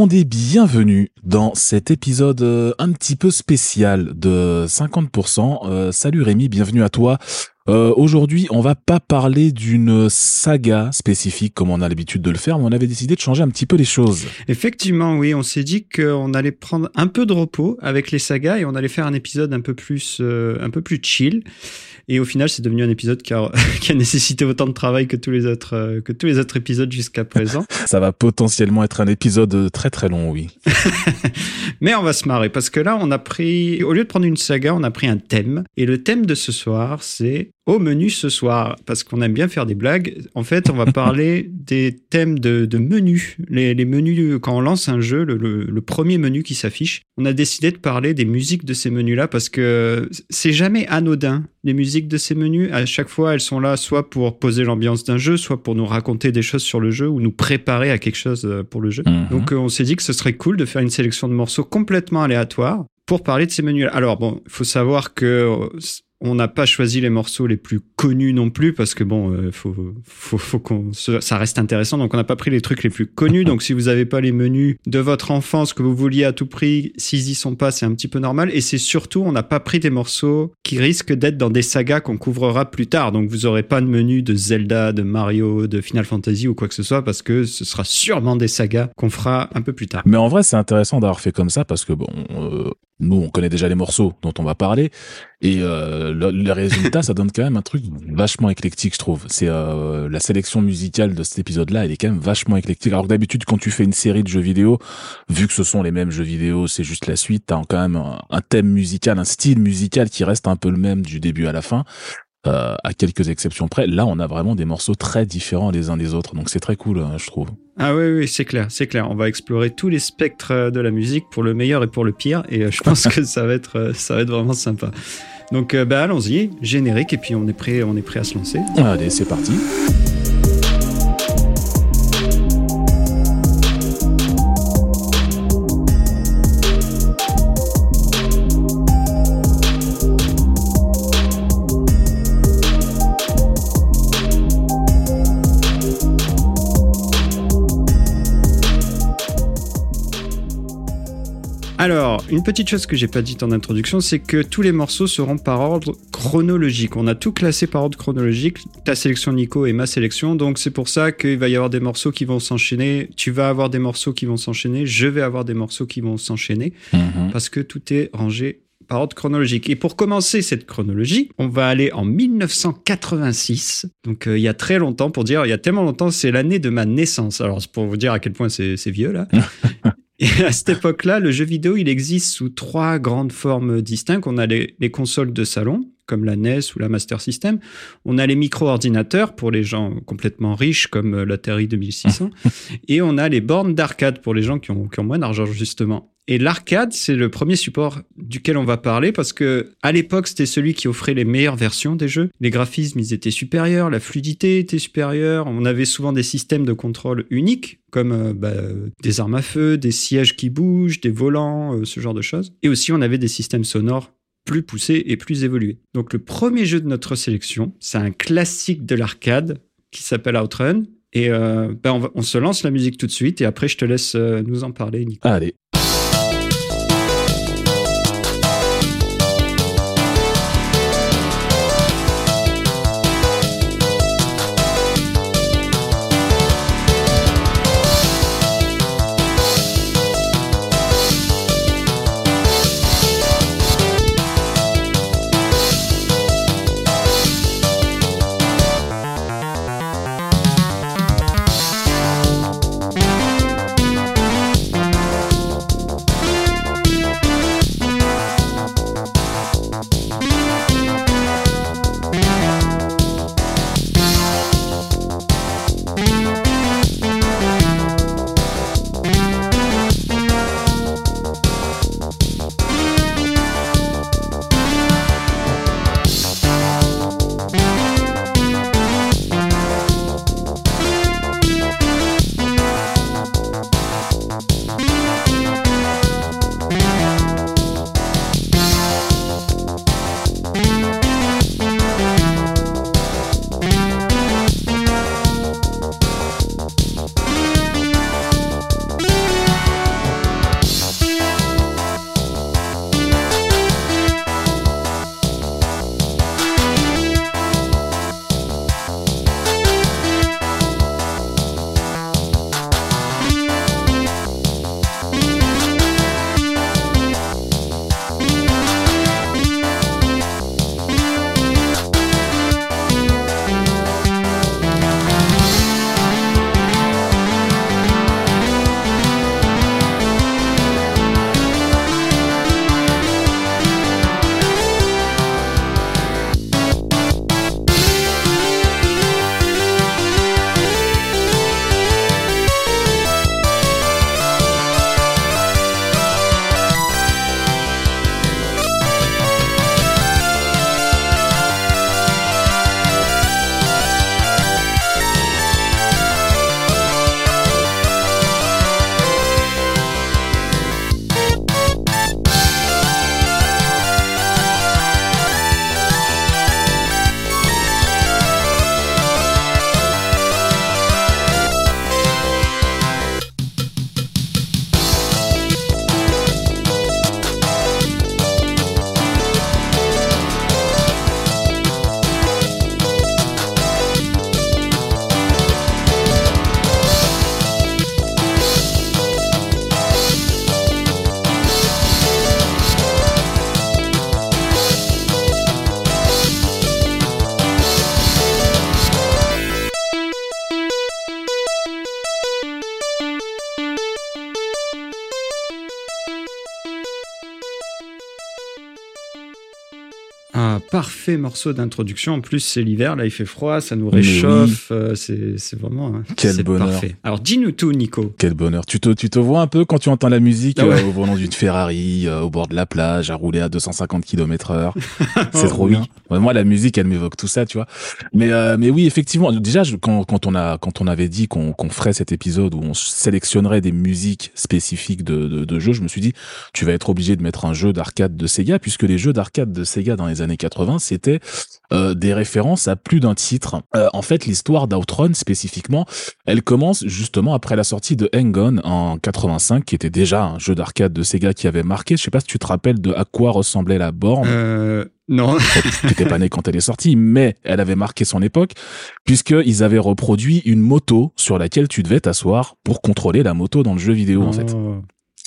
monde et bienvenue dans cet épisode euh, un petit peu spécial de 50%. Euh, salut Rémi, bienvenue à toi. Euh, Aujourd'hui, on va pas parler d'une saga spécifique comme on a l'habitude de le faire, mais on avait décidé de changer un petit peu les choses. Effectivement, oui, on s'est dit qu'on allait prendre un peu de repos avec les sagas et on allait faire un épisode un peu plus, un peu plus chill. Et au final, c'est devenu un épisode qui a, qui a, nécessité autant de travail que tous les autres, euh, que tous les autres épisodes jusqu'à présent. Ça va potentiellement être un épisode très très long, oui. Mais on va se marrer parce que là, on a pris, au lieu de prendre une saga, on a pris un thème. Et le thème de ce soir, c'est au menu ce soir, parce qu'on aime bien faire des blagues. En fait, on va parler des thèmes de, de menus. Les, les, menus, quand on lance un jeu, le, le, le premier menu qui s'affiche, on a décidé de parler des musiques de ces menus-là parce que c'est jamais anodin. Les musiques de ces menus, à chaque fois, elles sont là soit pour poser l'ambiance d'un jeu, soit pour nous raconter des choses sur le jeu ou nous préparer à quelque chose euh, pour le jeu. Mmh. Donc, on s'est dit que ce serait cool de faire une sélection de morceaux complètement aléatoires pour parler de ces menus-là. Alors, bon, il faut savoir que on n'a pas choisi les morceaux les plus connus non plus parce que bon, euh, faut, faut, faut qu'on, ça reste intéressant. Donc on n'a pas pris les trucs les plus connus. Donc si vous n'avez pas les menus de votre enfance que vous vouliez à tout prix, s'ils y sont pas, c'est un petit peu normal. Et c'est surtout, on n'a pas pris des morceaux qui risquent d'être dans des sagas qu'on couvrera plus tard. Donc vous aurez pas de menu de Zelda, de Mario, de Final Fantasy ou quoi que ce soit parce que ce sera sûrement des sagas qu'on fera un peu plus tard. Mais en vrai, c'est intéressant d'avoir fait comme ça parce que bon, euh, nous on connaît déjà les morceaux dont on va parler et euh, le, résultat, ça donne quand même un truc vachement éclectique, je trouve. C'est euh, la sélection musicale de cet épisode-là, elle est quand même vachement éclectique. Alors que d'habitude, quand tu fais une série de jeux vidéo, vu que ce sont les mêmes jeux vidéo, c'est juste la suite, t'as quand même un, thème musical, un style musical qui reste un peu le même du début à la fin. Euh, à quelques exceptions près, là on a vraiment des morceaux très différents les uns des autres, donc c'est très cool, hein, je trouve. Ah oui, oui, c'est clair, c'est clair. On va explorer tous les spectres de la musique pour le meilleur et pour le pire, et euh, je pense que ça va être, ça va être vraiment sympa. Donc euh, bah allons-y, générique et puis on est prêt, on est prêt à se lancer. Allez, c'est parti. Alors, une petite chose que j'ai pas dite en introduction, c'est que tous les morceaux seront par ordre chronologique. On a tout classé par ordre chronologique, ta sélection Nico et ma sélection, donc c'est pour ça qu'il va y avoir des morceaux qui vont s'enchaîner, tu vas avoir des morceaux qui vont s'enchaîner, je vais avoir des morceaux qui vont s'enchaîner, mmh. parce que tout est rangé par ordre chronologique. Et pour commencer cette chronologie, on va aller en 1986, donc euh, il y a très longtemps, pour dire, il y a tellement longtemps, c'est l'année de ma naissance. Alors c'est pour vous dire à quel point c'est vieux là. Et à cette époque-là, le jeu vidéo, il existe sous trois grandes formes distinctes. On a les, les, consoles de salon, comme la NES ou la Master System. On a les micro-ordinateurs pour les gens complètement riches, comme l'Atari 2600. et on a les bornes d'arcade pour les gens qui ont, qui ont moins d'argent, justement. Et l'arcade, c'est le premier support duquel on va parler parce que à l'époque, c'était celui qui offrait les meilleures versions des jeux. Les graphismes, ils étaient supérieurs, la fluidité était supérieure. On avait souvent des systèmes de contrôle uniques comme euh, bah, des armes à feu, des sièges qui bougent, des volants, euh, ce genre de choses. Et aussi, on avait des systèmes sonores plus poussés et plus évolués. Donc le premier jeu de notre sélection, c'est un classique de l'arcade qui s'appelle Outrun. Et euh, ben on, on, se lance la musique tout de suite et après je te laisse nous en parler, Nico. Allez. Parfait morceau d'introduction. En plus, c'est l'hiver, là, il fait froid, ça nous réchauffe. Euh, c'est vraiment. Hein, Quel bonheur. Parfait. Alors, dis-nous tout, Nico. Quel bonheur. Tu te, tu te vois un peu quand tu entends la musique ah euh, au volant d'une Ferrari, euh, au bord de la plage, à rouler à 250 km heure. c'est trop bien. moi, la musique, elle m'évoque tout ça, tu vois. Mais, mais oui, effectivement. Déjà, quand, quand on a, quand on avait dit qu'on qu'on ferait cet épisode où on sélectionnerait des musiques spécifiques de, de, de jeux, je me suis dit, tu vas être obligé de mettre un jeu d'arcade de Sega, puisque les jeux d'arcade de Sega dans les années 80, euh, des références à plus d'un titre. Euh, en fait, l'histoire d'Outrun spécifiquement, elle commence justement après la sortie de Hang en 85, qui était déjà un jeu d'arcade de Sega qui avait marqué. Je sais pas si tu te rappelles de à quoi ressemblait la borne. Euh... Non. tu n'étais pas né quand elle est sortie, mais elle avait marqué son époque, puisqu'ils avaient reproduit une moto sur laquelle tu devais t'asseoir pour contrôler la moto dans le jeu vidéo, en fait.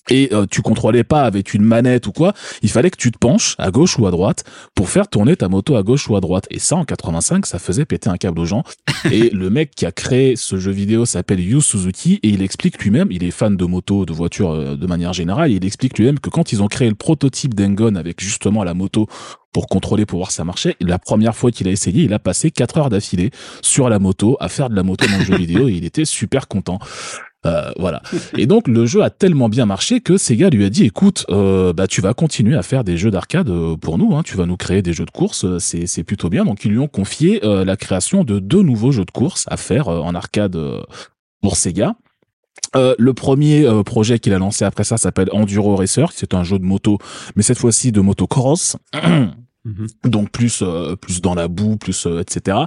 Et euh, tu contrôlais pas avec une manette ou quoi, il fallait que tu te penches à gauche ou à droite pour faire tourner ta moto à gauche ou à droite. Et ça, en 85, ça faisait péter un câble aux gens. et le mec qui a créé ce jeu vidéo s'appelle Yu Suzuki et il explique lui-même, il est fan de moto, de voitures euh, de manière générale, et il explique lui-même que quand ils ont créé le prototype d'Engon avec justement la moto pour contrôler, pour voir si ça marchait. La première fois qu'il a essayé, il a passé 4 heures d'affilée sur la moto, à faire de la moto dans le jeu vidéo, et il était super content. Euh, voilà. Et donc le jeu a tellement bien marché que Sega lui a dit écoute, euh, bah tu vas continuer à faire des jeux d'arcade euh, pour nous, hein, tu vas nous créer des jeux de course, c'est c'est plutôt bien. Donc ils lui ont confié la création de deux nouveaux jeux de course à faire en arcade pour Sega. le premier projet qu'il a lancé après ça s'appelle Enduro Racer, c'est un jeu de moto, mais cette fois-ci de motocross. Mhm. Donc plus euh, plus dans la boue, plus euh, etc.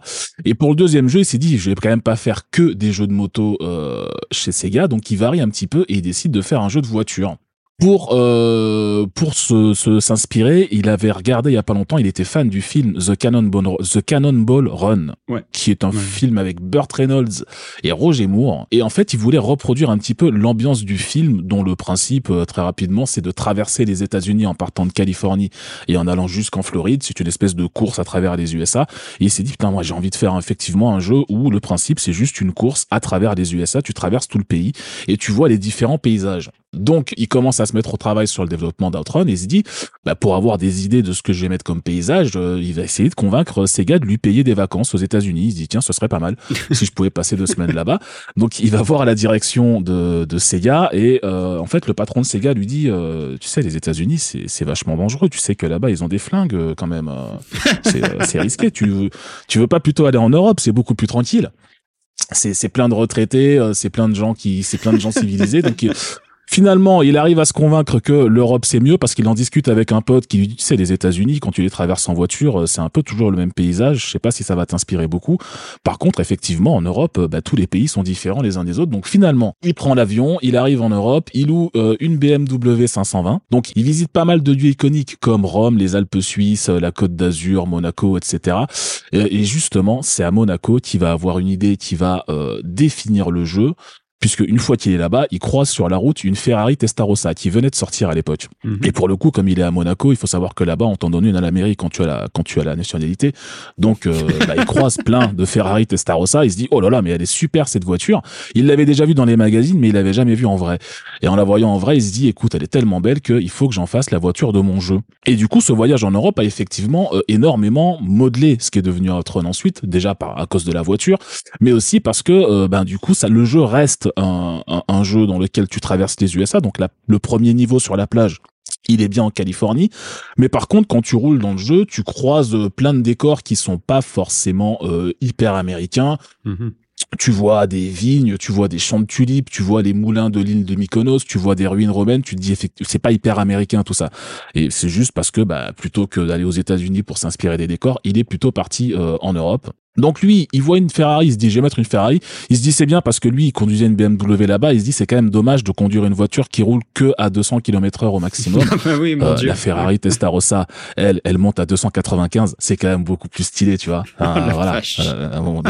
Et pour le deuxième jeu, il s'est dit je vais quand même pas faire que des jeux de moto euh, chez Sega, donc il varie un petit peu et il décide de faire un jeu de voiture pour euh, pour se s'inspirer, il avait regardé il y a pas longtemps, il était fan du film The Cannonball The Cannonball Run, qui est un film avec Burt Reynolds et Roger Moore. Et en fait, il voulait reproduire un petit peu l'ambiance du film, dont le principe euh, très rapidement, c'est de traverser les États-Unis en partant de Californie et en allant jusqu'en Floride. C'est une espèce de course à travers les USA. Et il s'est dit putain, moi j'ai envie de faire effectivement un jeu où le principe c'est juste une course à travers les USA. Tu traverses tout le pays et tu vois les différents paysages. Donc, il commence à se mettre au travail sur le développement d'Outrun et il se dit, bah, pour avoir des idées de ce que je vais mettre comme paysage, euh, il va essayer de convaincre Sega de lui payer des vacances aux États-Unis. Il se dit, tiens, ce serait pas mal si je pouvais passer deux semaines là-bas. Donc, il va voir la direction de, de Sega et euh, en fait, le patron de Sega lui dit, euh, tu sais, les États-Unis, c'est vachement dangereux. Tu sais que là-bas, ils ont des flingues quand même. c'est risqué. Tu veux, tu veux pas plutôt aller en Europe C'est beaucoup plus tranquille c'est plein de retraités, c'est plein de gens qui, c'est plein de gens civilisés. Donc Finalement, il arrive à se convaincre que l'Europe c'est mieux parce qu'il en discute avec un pote qui lui dit, tu sais, les États-Unis, quand tu les traverses en voiture, euh, c'est un peu toujours le même paysage. Je sais pas si ça va t'inspirer beaucoup. Par contre, effectivement, en Europe, euh, bah, tous les pays sont différents les uns des autres. Donc finalement, il prend l'avion, il arrive en Europe, il loue euh, une BMW 520. Donc il visite pas mal de lieux iconiques comme Rome, les Alpes suisses, la Côte d'Azur, Monaco, etc. Et, justement, c'est à Monaco qu'il va avoir une idée qui va définir le jeu puisque une fois qu'il est là-bas, il croise sur la route une Ferrari Testarossa qui venait de sortir à l'époque. Mhm. Et pour le coup, comme il est à Monaco, il faut savoir que là-bas, on t'en donne une à la mairie quand tu as la, quand tu as la nationalité. Donc, euh, bah, il croise plein de Ferrari Testarossa. Il se dit, oh là là, mais elle est super cette voiture. Il l'avait déjà vue dans les magazines, mais il l'avait jamais vue en vrai. Et en la voyant en vrai, il se dit, écoute, elle est tellement belle qu'il faut que j'en fasse la voiture de mon jeu. Et du coup, ce voyage en Europe a effectivement euh, énormément modelé ce qui est devenu Outrun ensuite, déjà par à cause de la voiture, mais aussi parce que, euh, ben du coup, ça, le jeu reste un, un, jeu dans lequel tu traverses les USA, donc le premier niveau sur la plage, il est bien en Californie, mais par contre quand tu roules dans le jeu, tu croises euh, plein de décors qui sont pas forcément euh, hyper américains. Mm-hmm. Tu vois des vignes, tu vois des champs de tulipes, tu vois les moulins de l'île de Mykonos, tu vois des ruines romaines, tu te dis effectivement c'est pas hyper américain tout ça. Et c'est juste parce que bah plutôt que d'aller aux États-Unis pour s'inspirer des décors, il est plutôt parti euh, en Europe donc lui, il voit une Ferrari, il se dit je vais mettre une Ferrari. Il se dit c'est bien parce que lui, il conduisait une BMW là-bas. Il se dit c'est quand même dommage de conduire une voiture qui roule que à 200 km heure au maximum. Bah oui, mon euh, La Ferrari Testarossa, elle, elle monte à 295. C'est quand même beaucoup plus stylé, tu vois. Ah, voilà. Euh,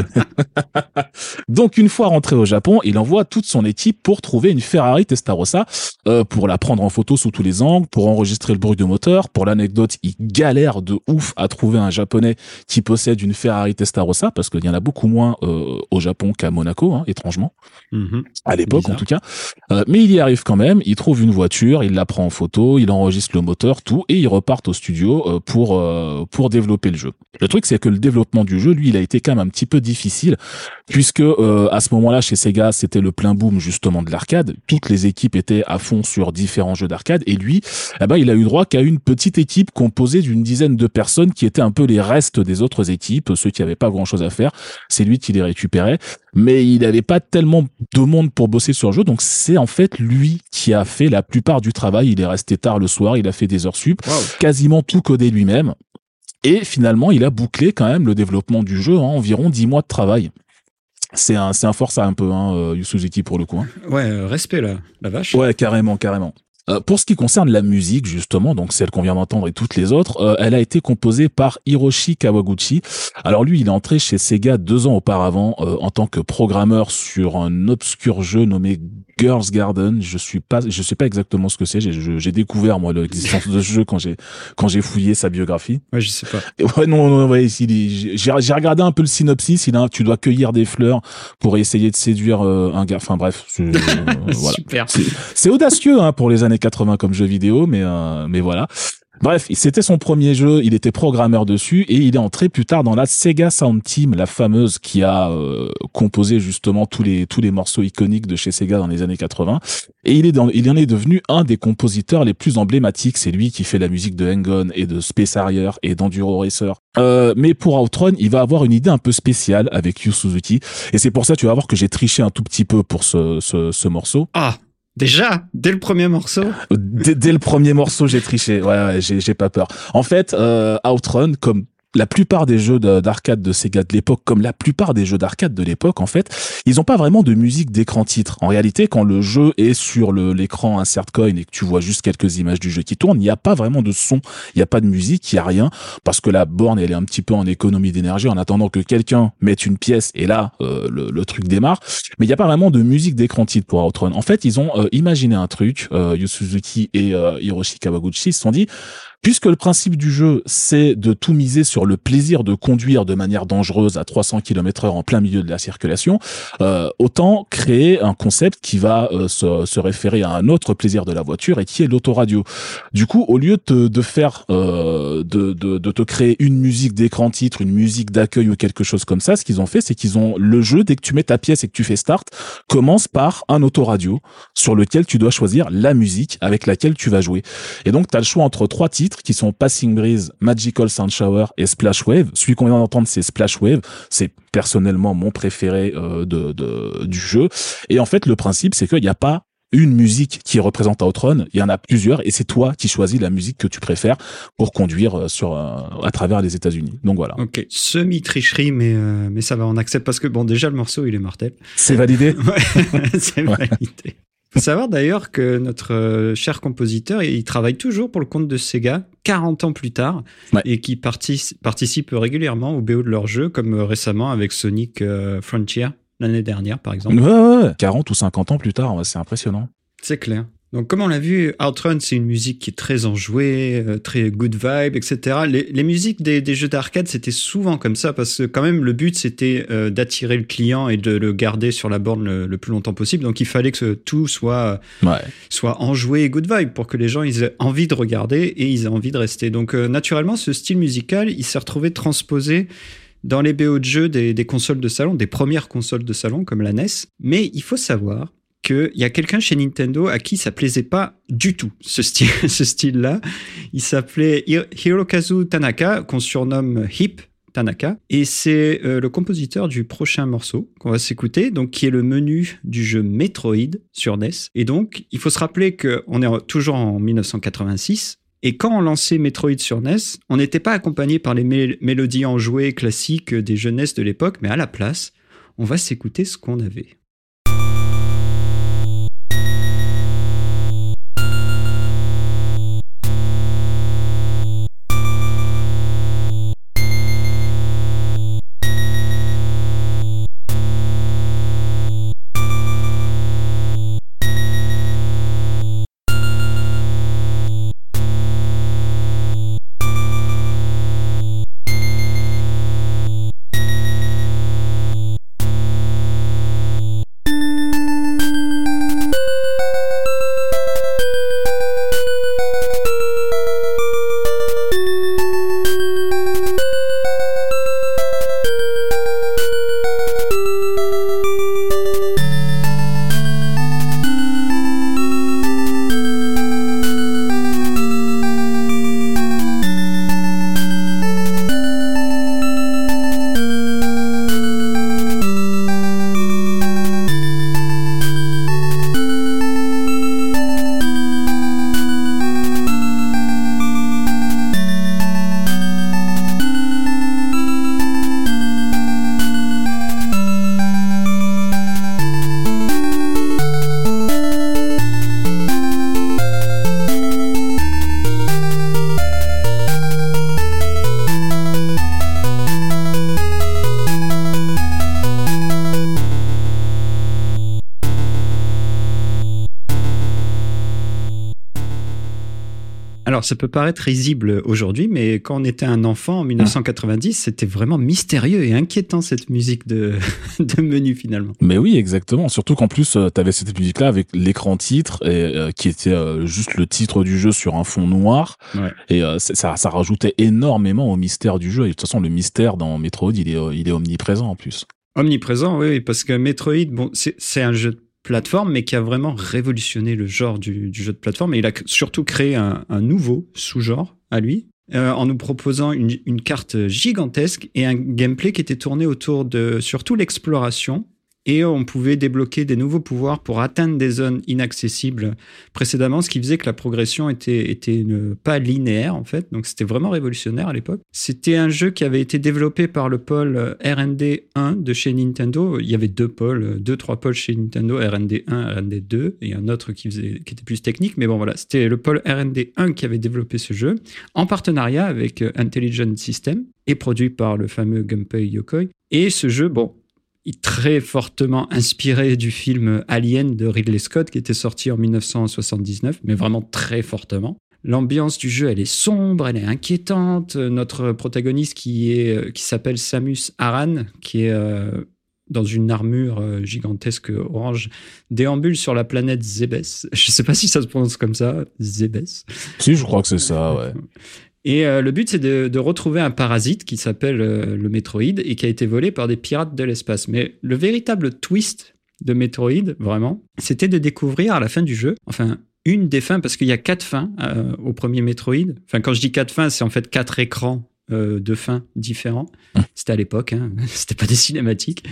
Donc une fois rentré au Japon, il envoie toute son équipe pour trouver une Ferrari Testarossa, euh, pour la prendre en photo sous tous les angles, pour enregistrer le bruit de moteur. Pour l'anecdote, il galère de ouf à trouver un japonais qui possède une Ferrari Testarossa ça parce qu'il y en a beaucoup moins au Japon qu'à Monaco, hein, étrangement, Mhm. à l'époque en tout cas. Euh, mais il y arrive quand même. Il trouve une voiture, il la prend en photo, il enregistre le moteur, tout, et ils repartent au studio euh, pour euh, pour développer le jeu. Le truc c'est que le développement du jeu, lui, il a été quand même un petit peu difficile puisque euh, à ce moment-là chez Sega, c'était le plein boom justement de l'arcade. Toutes les équipes étaient à fond sur différents jeux d'arcade et lui, eh ben, il a eu droit qu'à une petite équipe composée d'une dizaine de personnes qui étaient un peu les restes des autres équipes, ceux qui avaient pas grand-chose à faire. C'est lui qui les récupérait, mais il n'avait pas tellement de monde pour bosser sur le jeu, donc c'est en fait lui qui a fait la plupart du travail. Il est resté tard le soir, il a fait des heures sup, quasiment tout codé lui-même. Et finalement, il a bouclé quand même le développement du jeu en environ 10 mois de travail. C'est un, c'est un force un peu, hein, euh, Yu Suzuki pour le coup. hein. Ouais, euh, respect là, la vache. Ouais, carrément, carrément. Euh, pour ce qui concerne la musique, justement, donc celle qu'on vient d'entendre et toutes les autres, euh, elle a été composée par Hiroshi Kawaguchi. Alors lui, il est entré chez Sega deux ans auparavant euh, en tant que programmeur sur un obscur jeu nommé Girls Garden. Je suis pas, je sais pas exactement ce que c'est. J'ai, découvert moi l'existence de ce jeu quand j'ai quand j'ai fouillé sa biographie. Ouais, je sais pas. Et ouais, non, non, ouais, j'ai j'ai regardé un peu le synopsis. Il a, tu dois cueillir des fleurs pour essayer de séduire euh, un gars. Enfin bref, euh, voilà. Super. C'est audacieux hein, pour les années 80 comme jeu vidéo, mais euh, mais voilà. Bref, c'était son premier jeu, il était programmeur dessus et il est entré plus tard dans la Sega Sound Team, la fameuse qui a euh, composé justement tous les tous les morceaux iconiques de chez Sega dans les années 80 et il est dans, il en est devenu un des compositeurs les plus emblématiques, c'est lui qui fait la musique de Hang-On et de Space Harrier et d'Enduro Racer. Euh, mais pour Outrun, il va avoir une idée un peu spéciale avec Yu Suzuki et c'est pour ça tu vas voir que j'ai triché un tout petit peu pour ce ce, ce morceau. Ah, déjà, dès le premier morceau. Dès, le premier morceau, j'ai triché. Ouais, ouais, j'ai, j'ai pas peur. En fait, euh, Outrun, comme la plupart des jeux de- d'arcade de Sega de l'époque, comme la plupart des jeux d'arcade de l'époque, en fait, ils ont pas vraiment de musique d'écran titre. En réalité, quand le jeu est sur l'écran insert coin et que tu vois juste quelques images du jeu qui tournent, il n'y a pas vraiment de son, il n'y a pas de musique, il y a rien, parce que la borne, elle est un petit peu en économie d'énergie en attendant que quelqu'un mette une pièce et là, euh, le, truc démarre. Mais il n'y a pas vraiment de musique d'écran titre pour Outrun. En fait, ils ont euh, imaginé un truc, euh, et euh, Hiroshi Kawaguchi se sont dit, puisque le principe du jeu, c'est de tout miser sur le plaisir de conduire de manière dangereuse à 300 km heure en plein milieu de la circulation, euh, autant créer un concept qui va euh, se, se référer à un autre plaisir de la voiture et qui est l'autoradio. Du coup, au lieu de, te- de faire, euh, de, de, de te créer une musique d'écran titre, une musique d'accueil ou quelque chose comme ça, ce qu'ils ont fait, c'est qu'ils ont le jeu, dès que tu mets ta pièce et que tu fais start, commence par un autoradio sur lequel tu dois choisir la musique avec laquelle tu vas jouer. Et donc, tu as le choix entre trois titres qui sont Passing Breeze, Magical Sound Shower et Splash Wave. Celui qu'on vient d'entendre, c'est Splash Wave. C'est personnellement mon préféré euh, de, de- du jeu. Et en fait, le principe, c'est qu'il n'y a pas une musique qui représente Outrun, il y en a plusieurs et c'est toi qui choisis la musique que tu préfères pour conduire euh, sur euh, à travers les États-Unis. Donc voilà, Ok, semi-tricherie, mais, euh, mais ça va, on accepte parce que, bon, déjà, le morceau, il est mortel. c'est validé. Ouais, c'est validé. Faut savoir d'ailleurs que notre euh, cher compositeur, il travaille toujours pour le compte de Sega, 40 ans plus tard, Ouais. et qui partic- participe régulièrement au BO de leurs jeux, comme euh, récemment avec Sonic euh, Frontier, l'année dernière par exemple. Ouais, ouais, ouais. 40 ou 50 ans plus tard, c'est impressionnant. C'est clair. Donc, comme on l'a vu, Outrun, c'est une musique qui est très enjouée, euh, très good vibe, etc. Les, les musiques des, des jeux d'arcade, c'était souvent comme ça, parce que quand même, le but, c'était euh, d'attirer le client et de le garder sur la borne le, le plus longtemps possible. Donc, il fallait que tout soit, Ouais. soit enjoué et good vibe pour que les gens ils aient envie de regarder et ils aient envie de rester. Donc, euh, naturellement, ce style musical, il s'est retrouvé transposé dans les BO de jeux des, des consoles de salon, des premières consoles de salon comme la NES. Mais il faut savoir qu'il y a quelqu'un chez Nintendo à qui ça plaisait pas du tout, ce style, style-là. Il s'appelait Hi- Hirokazu Tanaka, qu'on surnomme Hip Tanaka, et c'est euh, le compositeur du prochain morceau qu'on va s'écouter, donc qui est le menu du jeu Metroid sur NES. Et donc, il faut se rappeler qu'on est toujours en 1986. Et quand on lançait Metroid sur NES, on n'était pas accompagné par les mé- mélodies enjouées classiques des jeux NES de l'époque, mais à la place, on va s'écouter ce qu'on avait. Ça peut paraître risible aujourd'hui, mais quand on était un enfant en 1990, c'était vraiment mystérieux et inquiétant cette musique de, de menu finalement. Mais oui, exactement. Surtout qu'en plus, tu avais cette musique-là avec l'écran titre et qui était juste le titre du jeu sur un fond noir. Et ça, ça rajoutait énormément au mystère du jeu. Et de toute façon, le mystère dans Metroid, il est, il est omniprésent en plus. Omniprésent, oui, parce que Metroid, bon, c'est un jeu de plateforme, mais qui a vraiment révolutionné le genre du, jeu de plateforme. Et il a surtout créé un, nouveau sous-genre à lui, euh, en nous proposant une, une, carte gigantesque et un gameplay qui était tourné autour de surtout l'exploration et on pouvait débloquer des nouveaux pouvoirs pour atteindre des zones inaccessibles précédemment, ce qui faisait que la progression était, était pas linéaire en fait. Donc c'était vraiment révolutionnaire à l'époque. C'était un jeu qui avait été développé par le pôle R&D 1 de chez Nintendo. Il y avait deux pôles, deux trois pôles chez Nintendo, R&D 1, R&D 2 et un autre qui faisait qui était plus technique. Mais bon voilà, c'était le pôle R&D 1 qui avait développé ce jeu en partenariat avec Intelligent System et produit par le fameux Gunpei Yokoi. Et ce jeu, bon, très fortement inspiré du film Alien de Ridley Scott qui était sorti en 1979, mais vraiment très fortement. L'ambiance du jeu, elle est sombre, elle est inquiétante. Notre protagoniste qui est qui s'appelle Samus Aran, qui est euh, dans une armure euh, gigantesque orange, déambule sur la planète Zebes. Je ne sais pas si ça se prononce comme ça, Zebes. Si, je crois que c'est ça, ouais. Et euh, le but, c'est de, retrouver un parasite qui s'appelle euh, le Métroïde et qui a été volé par des pirates de l'espace. Mais le véritable twist de Métroïde, vraiment, c'était de découvrir à la fin du jeu, enfin, une des fins, parce qu'il y a quatre fins euh, au premier Métroïde. Enfin, quand je dis quatre fins, c'est en fait quatre écrans euh, de fins différents. Hum. C'était à l'époque, hein. c'était pas des cinématiques.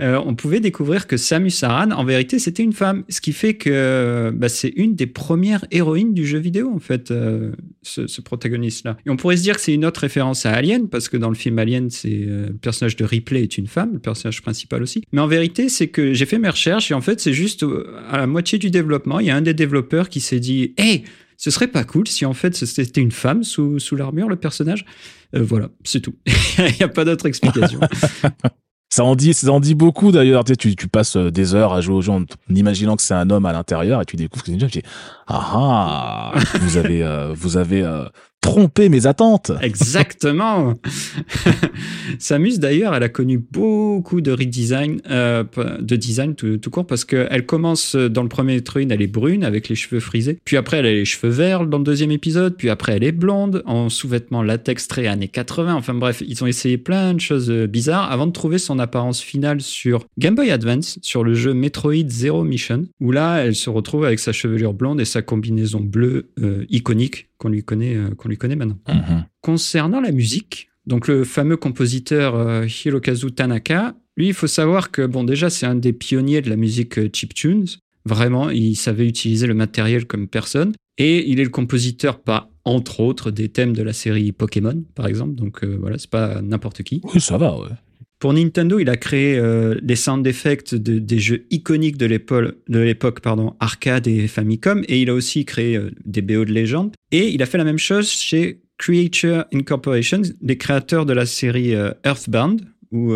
Euh, on pouvait découvrir que Samus Aran, en vérité, c'était une femme, ce qui fait que bah, c'est une des premières héroïnes du jeu vidéo, en fait, euh, ce, protagoniste-là. Et on pourrait se dire que c'est une autre référence à Alien, parce que dans le film Alien, c'est le personnage de Ripley est une femme, le personnage principal aussi. Mais en vérité, c'est que j'ai fait mes recherches et en fait, c'est juste à la moitié du développement, il y a un des développeurs qui s'est dit, hey, ce serait pas cool si en fait c'était une femme sous, sous l'armure, le personnage. Euh, voilà, c'est tout. Il n'y a pas d'autre explication. Ça en dit, ça en dit beaucoup d'ailleurs. Tu, tu, passes euh, des heures à jouer aux gens en imaginant que c'est un homme à l'intérieur et tu découvres que c'est une femme. Tu dis, ah ah, vous avez, euh, vous avez tromper mes attentes. Exactement. Samus d'ailleurs, elle a connu beaucoup de redesign, euh, de design tout, court parce qu'elle commence dans le premier Metroid, elle est brune avec les cheveux frisés, puis après elle a les cheveux verts dans le deuxième épisode, puis après elle est blonde en sous-vêtements latex très années 80. Enfin bref, ils ont essayé plein de choses euh, bizarres avant de trouver son apparence finale sur Game Boy Advance, sur le jeu Metroid Zero Mission, où là elle se retrouve avec sa chevelure blonde et sa combinaison bleue euh, iconique qu'on lui connaît, euh, qu'on lui connaît maintenant. Mhm. Concernant la musique, donc le fameux compositeur euh, Hirokazu Tanaka, lui, il faut savoir que bon, déjà, c'est un des pionniers de la musique euh, chiptunes. Vraiment, il savait utiliser le matériel comme personne. Et il est le compositeur, pas entre autres, des thèmes de la série Pokémon, par exemple. Donc voilà, c'est pas n'importe qui. Oui, ça va, ouais. Pour Nintendo, il a créé euh, les sound effects de, des jeux iconiques de l'époque, arcade et Famicom, et il a aussi créé euh, des BO de légende. Et il a fait la même chose chez Creature Incorporation, les créateurs de la série euh, Earthbound ou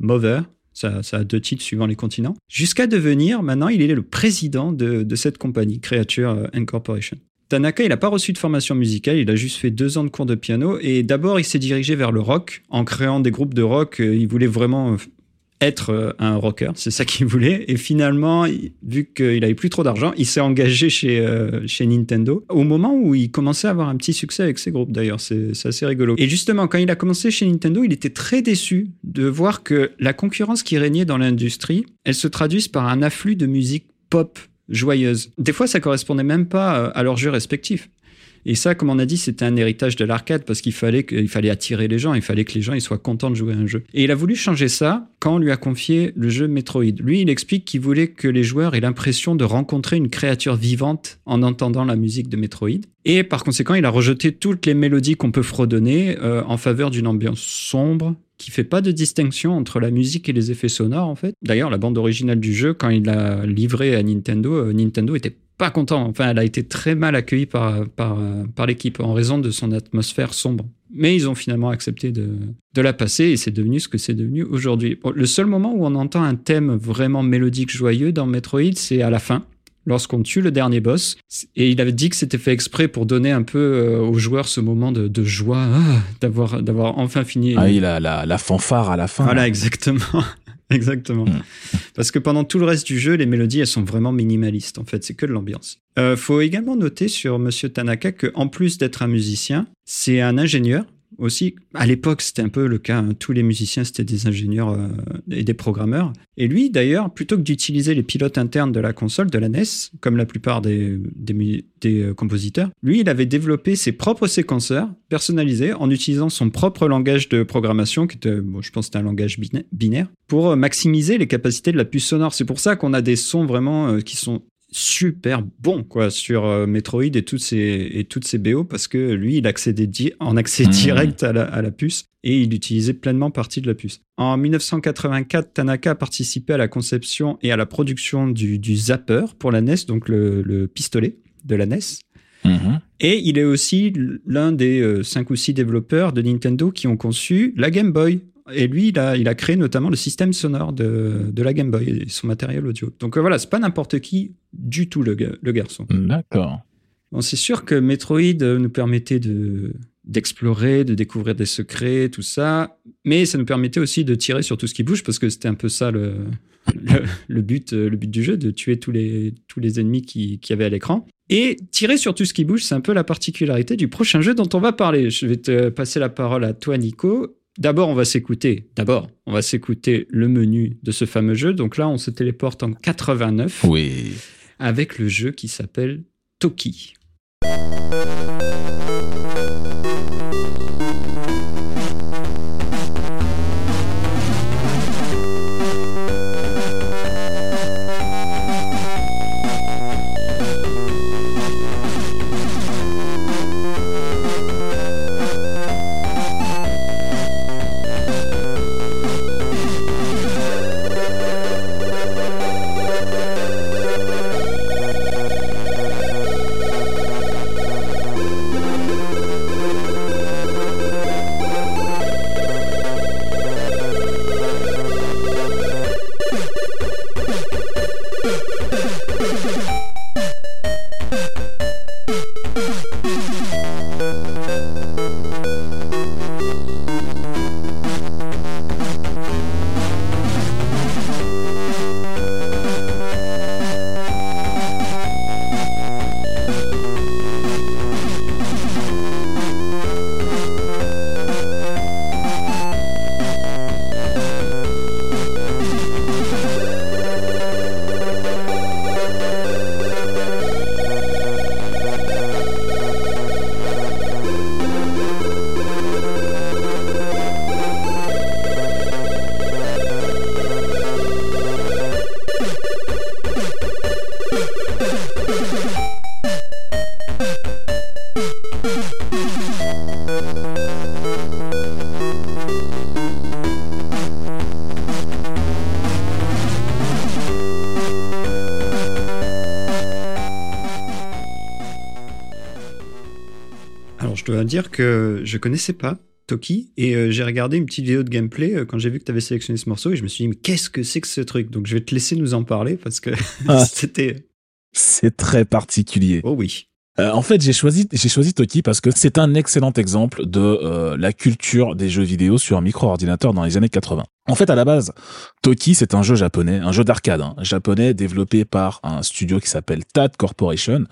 Mother. Ça, ça, a deux titres suivant les continents. Jusqu'à devenir, maintenant, il est le président de, de cette compagnie, Creature Incorporation. Tanaka, il n'a pas reçu de formation musicale, il a juste fait deux ans de cours de piano et d'abord il s'est dirigé vers le rock en créant des groupes de rock. Euh, il voulait vraiment euh, être euh, un rocker, c'est ça qu'il voulait. Et finalement, vu qu'il avait plus trop d'argent, il s'est engagé chez, chez Nintendo au moment où il commençait à avoir un petit succès avec ses groupes d'ailleurs, c'est assez rigolo. Et justement, quand il a commencé chez Nintendo, il était très déçu de voir que la concurrence qui régnait dans l'industrie, elle se traduise par un afflux de musique pop joyeuse. Des fois, ça correspondait même pas euh, à leurs jeux respectifs. Et ça, comme on a dit, c'était un héritage de l'arcade parce qu'il fallait, qu'il fallait attirer les gens, il fallait que les gens ils soient contents de jouer à un jeu. Et il a voulu changer ça quand on lui a confié le jeu Metroid. Lui, il explique qu'il voulait que les joueurs aient l'impression de rencontrer une créature vivante en entendant la musique de Metroid. Et par conséquent, il a rejeté toutes les mélodies qu'on peut fredonner euh, en faveur d'une ambiance sombre, qui fait pas de distinction entre la musique et les effets sonores en fait. D'ailleurs, la bande originale du jeu, quand il l'a livré à Nintendo, euh, Nintendo était pas content. Enfin, elle a été très mal accueillie par, par, par l'équipe en raison de son atmosphère sombre. Mais ils ont finalement accepté de, de la passer et c'est devenu ce que c'est devenu aujourd'hui. le seul moment où on entend un thème vraiment mélodique joyeux dans Metroid, c'est à la fin, lorsqu'on tue le dernier boss. Et il avait dit que c'était fait exprès pour donner un peu euh, aux joueurs ce moment de, joie ah, d'avoir d'avoir enfin fini. Ah, a la, la fanfare à la fin. Voilà, exactement. Exactement. Hmm. Parce que pendant tout le reste du jeu, les mélodies, elles sont vraiment minimalistes. En fait, c'est que de l'ambiance. Euh, faut également noter sur Monsieur Tanaka que, en plus d'être un musicien, c'est un ingénieur aussi. À l'époque, c'était un peu le cas. Hein. Tous les musiciens, c'était des ingénieurs euh, et des programmeurs. Et lui, d'ailleurs, plutôt que d'utiliser les pilotes internes de la console, de la NES, comme la plupart des, euh, compositeurs, lui, il avait développé ses propres séquenceurs personnalisés en utilisant son propre langage de programmation, qui était, bon, je pense, un langage binaire, pour euh, maximiser les capacités de la puce sonore. C'est pour ça qu'on a des sons vraiment qui sont super bon quoi sur euh, Metroid et toutes ces et toutes ces BO parce que lui il accédait en accès mmh. direct à la, puce et il utilisait pleinement partie de la puce. En 1984, Tanaka a participé à la conception et à la production du, Zapper pour la NES, donc le, pistolet de la NES. Mmh. Et il est aussi l'un des euh, cinq ou six développeurs de Nintendo qui ont conçu la Game Boy et lui, il a, il a créé notamment le système sonore de, de la Game Boy et son matériel audio. Donc euh, voilà, c'est pas n'importe qui du tout le, le garçon. D'accord. Bon, c'est sûr que Metroid euh, nous permettait de d'explorer, de découvrir des secrets, tout ça, mais ça nous permettait aussi de tirer sur tout ce qui bouge parce que c'était un peu ça le, le, but, euh, le but du jeu, de tuer tous les, tous les ennemis qui, qui avaient à l'écran. Et tirer sur tout ce qui bouge, c'est un peu la particularité du prochain jeu dont on va parler. Je vais te passer la parole à toi, Nico. D'abord, on va s'écouter. D'abord, on va s'écouter le menu de ce fameux jeu. Donc là, on se téléporte en 89. Oui. Avec le jeu qui s'appelle Toki. Dire que je connaissais pas Toki et euh, j'ai regardé une petite vidéo de gameplay euh, quand j'ai vu que tu avais sélectionné ce morceau et je me suis dit mais qu'est-ce que c'est que ce truc? Donc je vais te laisser nous en parler parce que ah. c'était c'est très particulier. Oh oui. Euh, en fait, j'ai choisi j'ai choisi Toki parce que c'est un excellent exemple de la culture des jeux vidéo sur un micro-ordinateur dans les années 80. En fait, à la base, Toki, c'est un jeu japonais, un jeu d'arcade hein, japonais développé par un studio qui s'appelle TAD Corporation,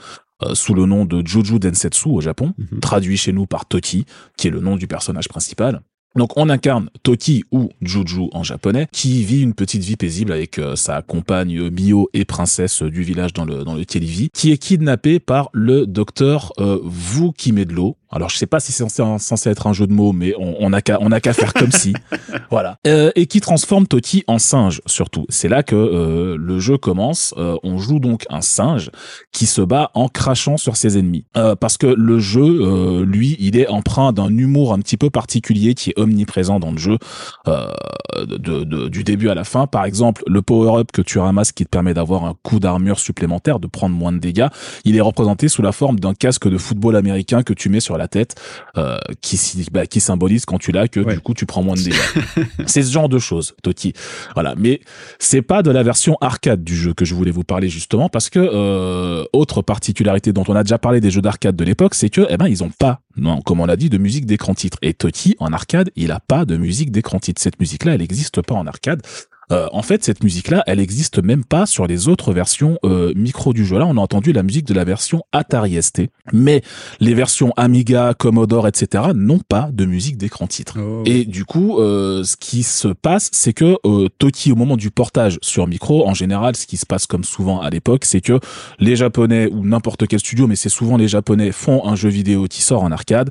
euh, sous le nom de Juju Densetsu au Japon, mhm. traduit chez nous par Toti, qui est le nom du personnage principal. Donc on incarne Toki ou Juju en japonais, qui vit une petite vie paisible avec euh, sa compagne Mio et princesse du village dans le dans le vit, qui est kidnappée par le docteur euh, Vukimedlo, alors je sais pas si c'est censé, être un jeu de mots, mais on, on a qu'à on qu'à faire comme si, voilà. Euh, et qui transforme Toti en singe surtout. C'est là que euh, le jeu commence. Euh, on joue donc un singe qui se bat en crachant sur ses ennemis, euh, parce que le jeu, lui, il est empreint d'un humour un petit peu particulier qui est omniprésent dans le jeu, de, de, du début à la fin. Par exemple, le power-up que tu ramasses qui te permet d'avoir un coup d'armure supplémentaire, de prendre moins de dégâts, il est représenté sous la forme d'un casque de football américain que tu mets sur la tête, euh, qui, bah, qui symbolise quand tu l'as que du coup tu prends moins de dégâts. c'est ce genre de choses, Toti. Voilà, mais c'est pas de la version arcade du jeu que je voulais vous parler justement parce que euh, autre particularité dont on a déjà parlé des jeux d'arcade de l'époque, c'est que eh ben ils ont pas, non, comme on l'a dit, de musique d'écran titre. Et Toti en arcade, il a pas de musique d'écran titre. Cette musique-là, elle n'existe pas en arcade. Euh, en fait, cette musique-là, elle existe même pas sur les autres versions euh, micro du jeu. Là, on a entendu la musique de la version Atari ST, mais les versions Amiga, Commodore, etc. n'ont pas de musique d'écran titre. Oh. Et du coup, euh, ce qui se passe, c'est que Toki, au moment du portage sur micro, en général, ce qui se passe comme souvent à l'époque, c'est que les Japonais ou n'importe quel studio, mais c'est souvent les Japonais font un jeu vidéo qui sort en arcade,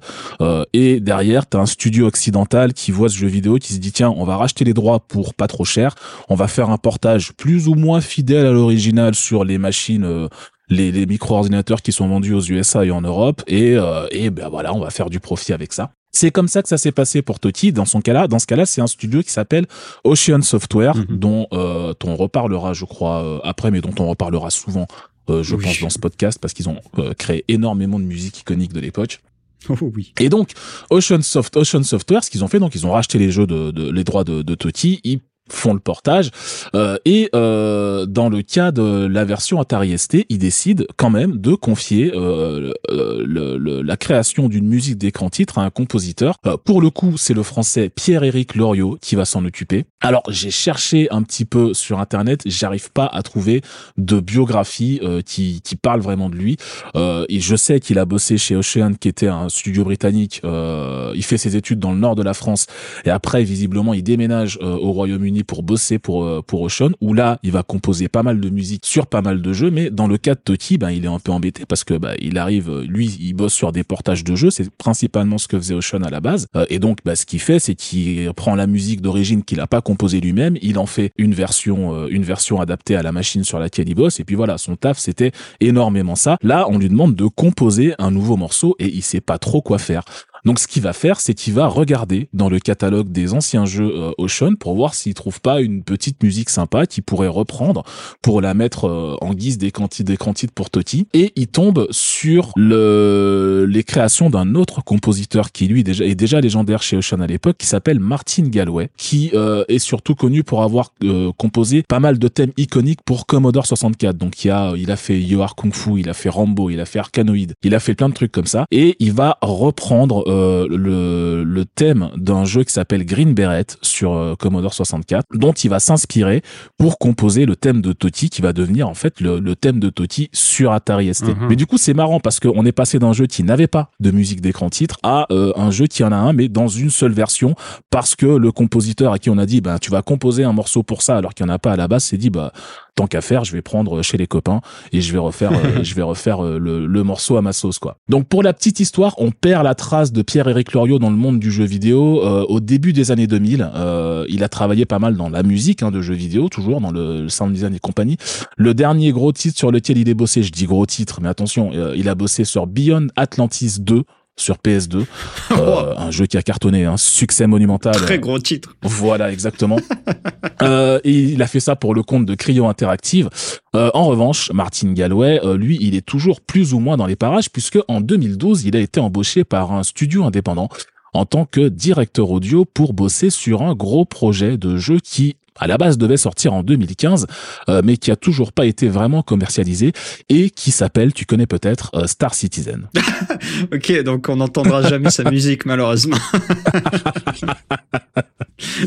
et derrière, t'as un studio occidental qui voit ce jeu vidéo, qui se dit tiens, on va racheter les droits pour pas trop cher on va faire un portage plus ou moins fidèle à l'original sur les machines euh, les, les micro-ordinateurs qui sont vendus aux USA et en Europe et euh, et ben voilà, on va faire du profit avec ça. C'est comme ça que ça s'est passé pour Toti. Dans son cas-là, dans ce cas-là, c'est un studio qui s'appelle Ocean Software, mhm. dont, euh, on reparlera, je crois, euh, après, mais dont on reparlera souvent, je pense, dans ce podcast, parce qu'ils ont créé énormément de musique iconique de l'époque. Oh oui. Et donc, Ocean, Soft, Ocean Software, ce qu'ils ont fait, donc ils ont racheté les jeux de, de les droits de, de Toti, ils font le portage euh, et euh, dans le cas de la version Atari ST, ils décident quand même de confier euh, la création d'une musique d'écran titre à un compositeur. Pour le coup, c'est le français Pierre-Éric Loriot qui va s'en occuper. Alors j'ai cherché un petit peu sur internet, j'arrive pas à trouver de biographie qui, qui parle vraiment de lui. et je sais qu'il a bossé chez Ocean, qui était un studio britannique. il fait ses études dans le nord de la France et après visiblement il déménage au Royaume-Uni pour bosser pour euh, pour Ocean où là il va composer pas mal de musique sur pas mal de jeux mais dans le cas de Toti ben il est un peu embêté parce que bah, il arrive euh, lui il bosse sur des portages de jeux c'est principalement ce que faisait Ocean à la base euh, et donc bah, ce qu'il fait c'est qu'il prend la musique d'origine qu'il a pas composée lui-même il en fait une version une version adaptée à la machine sur laquelle il bosse et puis voilà son taf c'était énormément ça. Là on lui demande de composer un nouveau morceau et il sait pas trop quoi faire donc ce qu'il va faire, c'est qu'il va regarder dans le catalogue des anciens jeux euh, Ocean pour voir s'il trouve pas une petite musique sympa qu'il pourrait reprendre pour la mettre euh, en guise des des cantites pour Toti. Et il tombe sur le, les créations d'un autre compositeur qui lui déjà est déjà légendaire chez Ocean à l'époque, qui s'appelle Martin Galway, qui euh, est surtout connu pour avoir composé pas mal de thèmes iconiques pour Commodore 64. Donc il a il a fait Yoar Kung Fu, il a fait Rambo, il a fait Arkanoid, il a fait plein de trucs comme ça. Et il va reprendre euh, le, le, thème d'un jeu qui s'appelle Green Beret sur euh, Commodore 64, dont il va s'inspirer pour composer le thème de Toti, qui va devenir en fait le, le thème de Toti sur Atari ST. Mhm. Mais du coup, c'est marrant parce qu'on est passé d'un jeu qui n'avait pas de musique d'écran titre à euh, un jeu qui en a un, mais dans une seule version, parce que le compositeur à qui on a dit, bah, tu vas composer un morceau pour ça, alors qu'il n'y en a pas à la base, s'est dit, bah, tant qu'à faire, je vais prendre chez les copains et je vais refaire, je vais refaire le, le, morceau à ma sauce, quoi. Donc pour la petite histoire, on perd la trace de Pierre-Éric Loriot dans le monde du jeu vidéo euh, au début des années 2000. Euh, il a travaillé pas mal dans la musique hein, de jeux vidéo, toujours dans le sound design et compagnie. Le dernier gros titre sur lequel il est bossé, je dis gros titre, mais attention, euh, il a bossé sur Beyond Atlantis 2, sur PS2, euh, un jeu qui a cartonné, un succès monumental. Très gros titre. Voilà, exactement. euh, et il a fait ça pour le compte de Cryo Interactive. Euh, en revanche, Martin Galway, euh, lui, il est toujours plus ou moins dans les parages puisque en 2012, il a été embauché par un studio indépendant en tant que directeur audio pour bosser sur un gros projet de jeu qui à la base devait sortir en 2015, euh, mais qui a toujours pas été vraiment commercialisé et qui s'appelle, tu connais peut-être, euh, Star Citizen. ok, donc on n'entendra jamais sa musique malheureusement.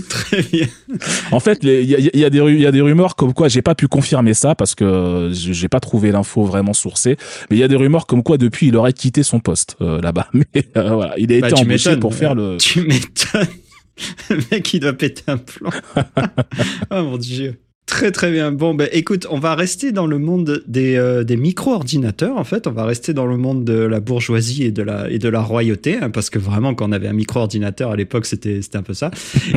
Très bien. En fait, il y a, y, des, y a des rumeurs comme quoi, j'ai pas pu confirmer ça parce que j'ai pas trouvé l'info vraiment sourcée, mais il y a des rumeurs comme quoi depuis il aurait quitté son poste euh, là-bas. Mais voilà, il a bah, été embauché pour faire le. Tu m'étonnes. le mec, il doit péter un plomb. oh mon dieu. Très très bien. Bon, ben écoute, on va rester dans le monde des, euh, des micro-ordinateurs, en fait. On va rester dans le monde de la bourgeoisie et de la, et de la royauté, hein, parce que vraiment, quand on avait un micro-ordinateur à l'époque, c'était un peu ça.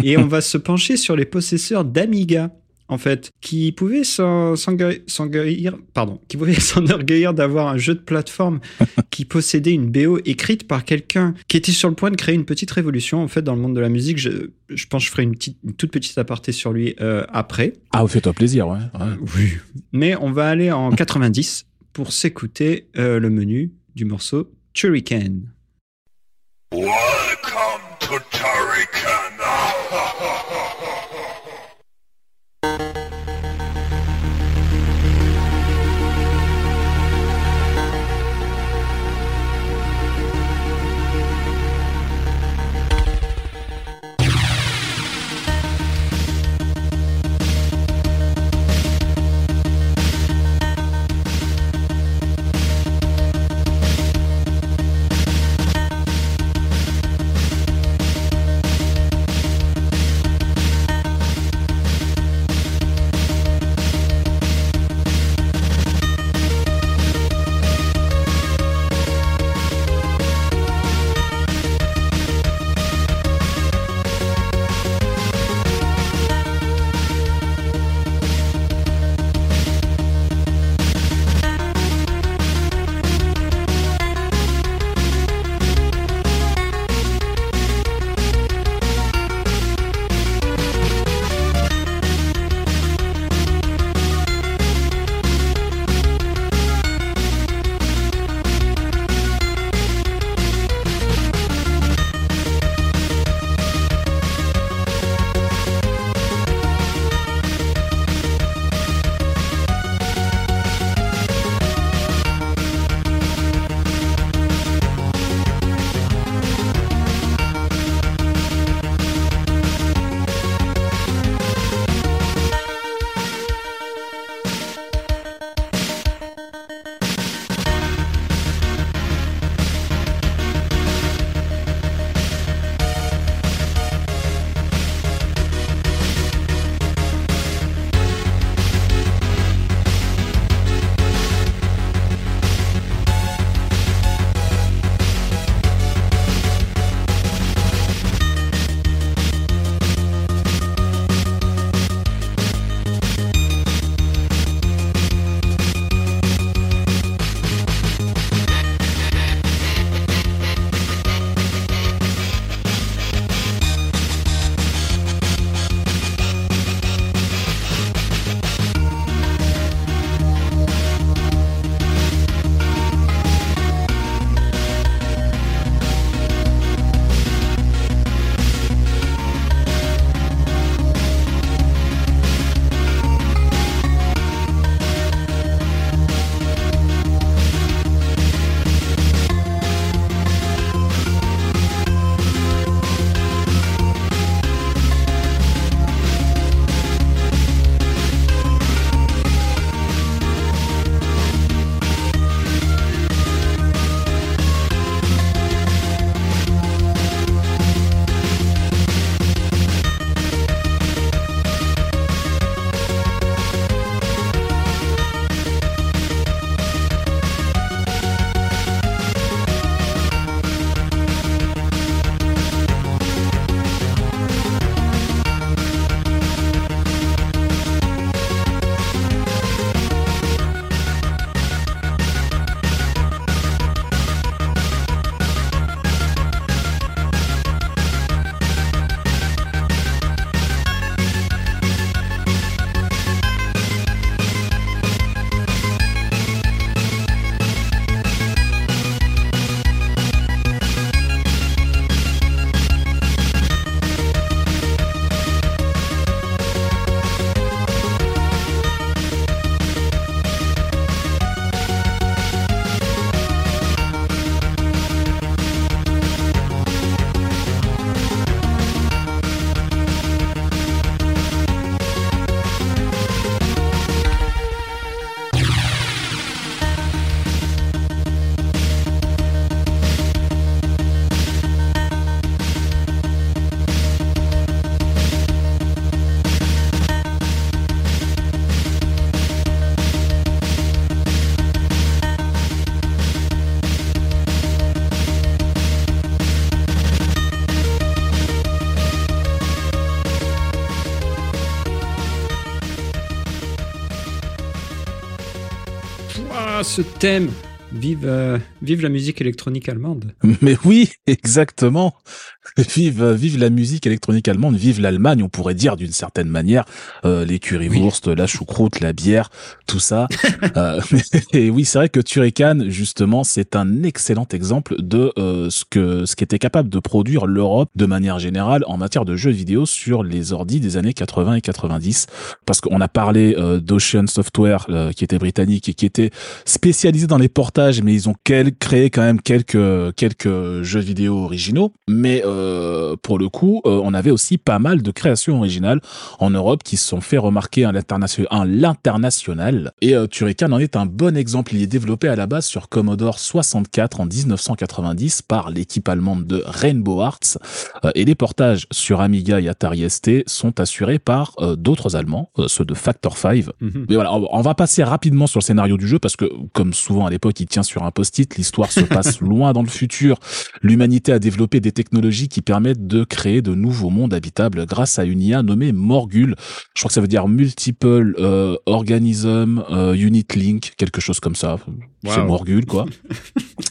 Et on va se pencher sur les possesseurs d'Amiga en fait, qui pouvait s'enorgueillir, pardon, qui pouvait s'enorgueillir d'avoir un jeu de plateforme qui possédait une BO écrite par quelqu'un qui était sur le point de créer une petite révolution en fait dans le monde de la musique. Je, je pense que je ferai une, petite, toute petite aparté sur lui euh, après. Ah, fais-toi plaisir, ouais. Oui. Mais on va aller en 90 pour s'écouter euh, le menu du morceau Turrican. Welcome to Turrican. Ce thème. Vive, euh, vive la musique électronique allemande. Mais oui, exactement. Vive, vive la musique électronique allemande, vive l'Allemagne, on pourrait dire d'une certaine manière, euh, les currywurst, la choucroute, la bière, tout ça. euh, et oui, c'est vrai que Turrican, justement, c'est un excellent exemple de euh, ce que ce qu'était capable de produire l'Europe de manière générale en matière de jeux vidéo sur les ordis des années 80 et 90. Parce qu'on a parlé euh, d'Ocean Software, euh, qui était britannique et qui était spécialisé dans les portages, mais ils ont quel, créé quand même quelques quelques jeux vidéo originaux. Mais euh, pour le coup, euh, on avait aussi pas mal de créations originales en Europe qui se sont fait remarquer à l'international. Et euh, Turrican en est un bon exemple. Il est développé à la base sur Commodore 64 en 1990 par l'équipe allemande de Rainbow Arts. Euh, et les portages sur Amiga et Atari ST sont assurés par euh, d'autres Allemands, euh, ceux de Factor 5. Mhm. Mais voilà, on on va passer rapidement sur le scénario du jeu parce que, comme souvent à l'époque, il tient sur un post-it. L'histoire se passe loin dans le futur. L'humanité a développé des technologies qui permettent de créer de nouveaux mondes habitables grâce à une IA nommée Morgul. Je crois que ça veut dire Multiple euh, Organism euh, Unit Link, quelque chose comme ça. C'est. Morgul, quoi.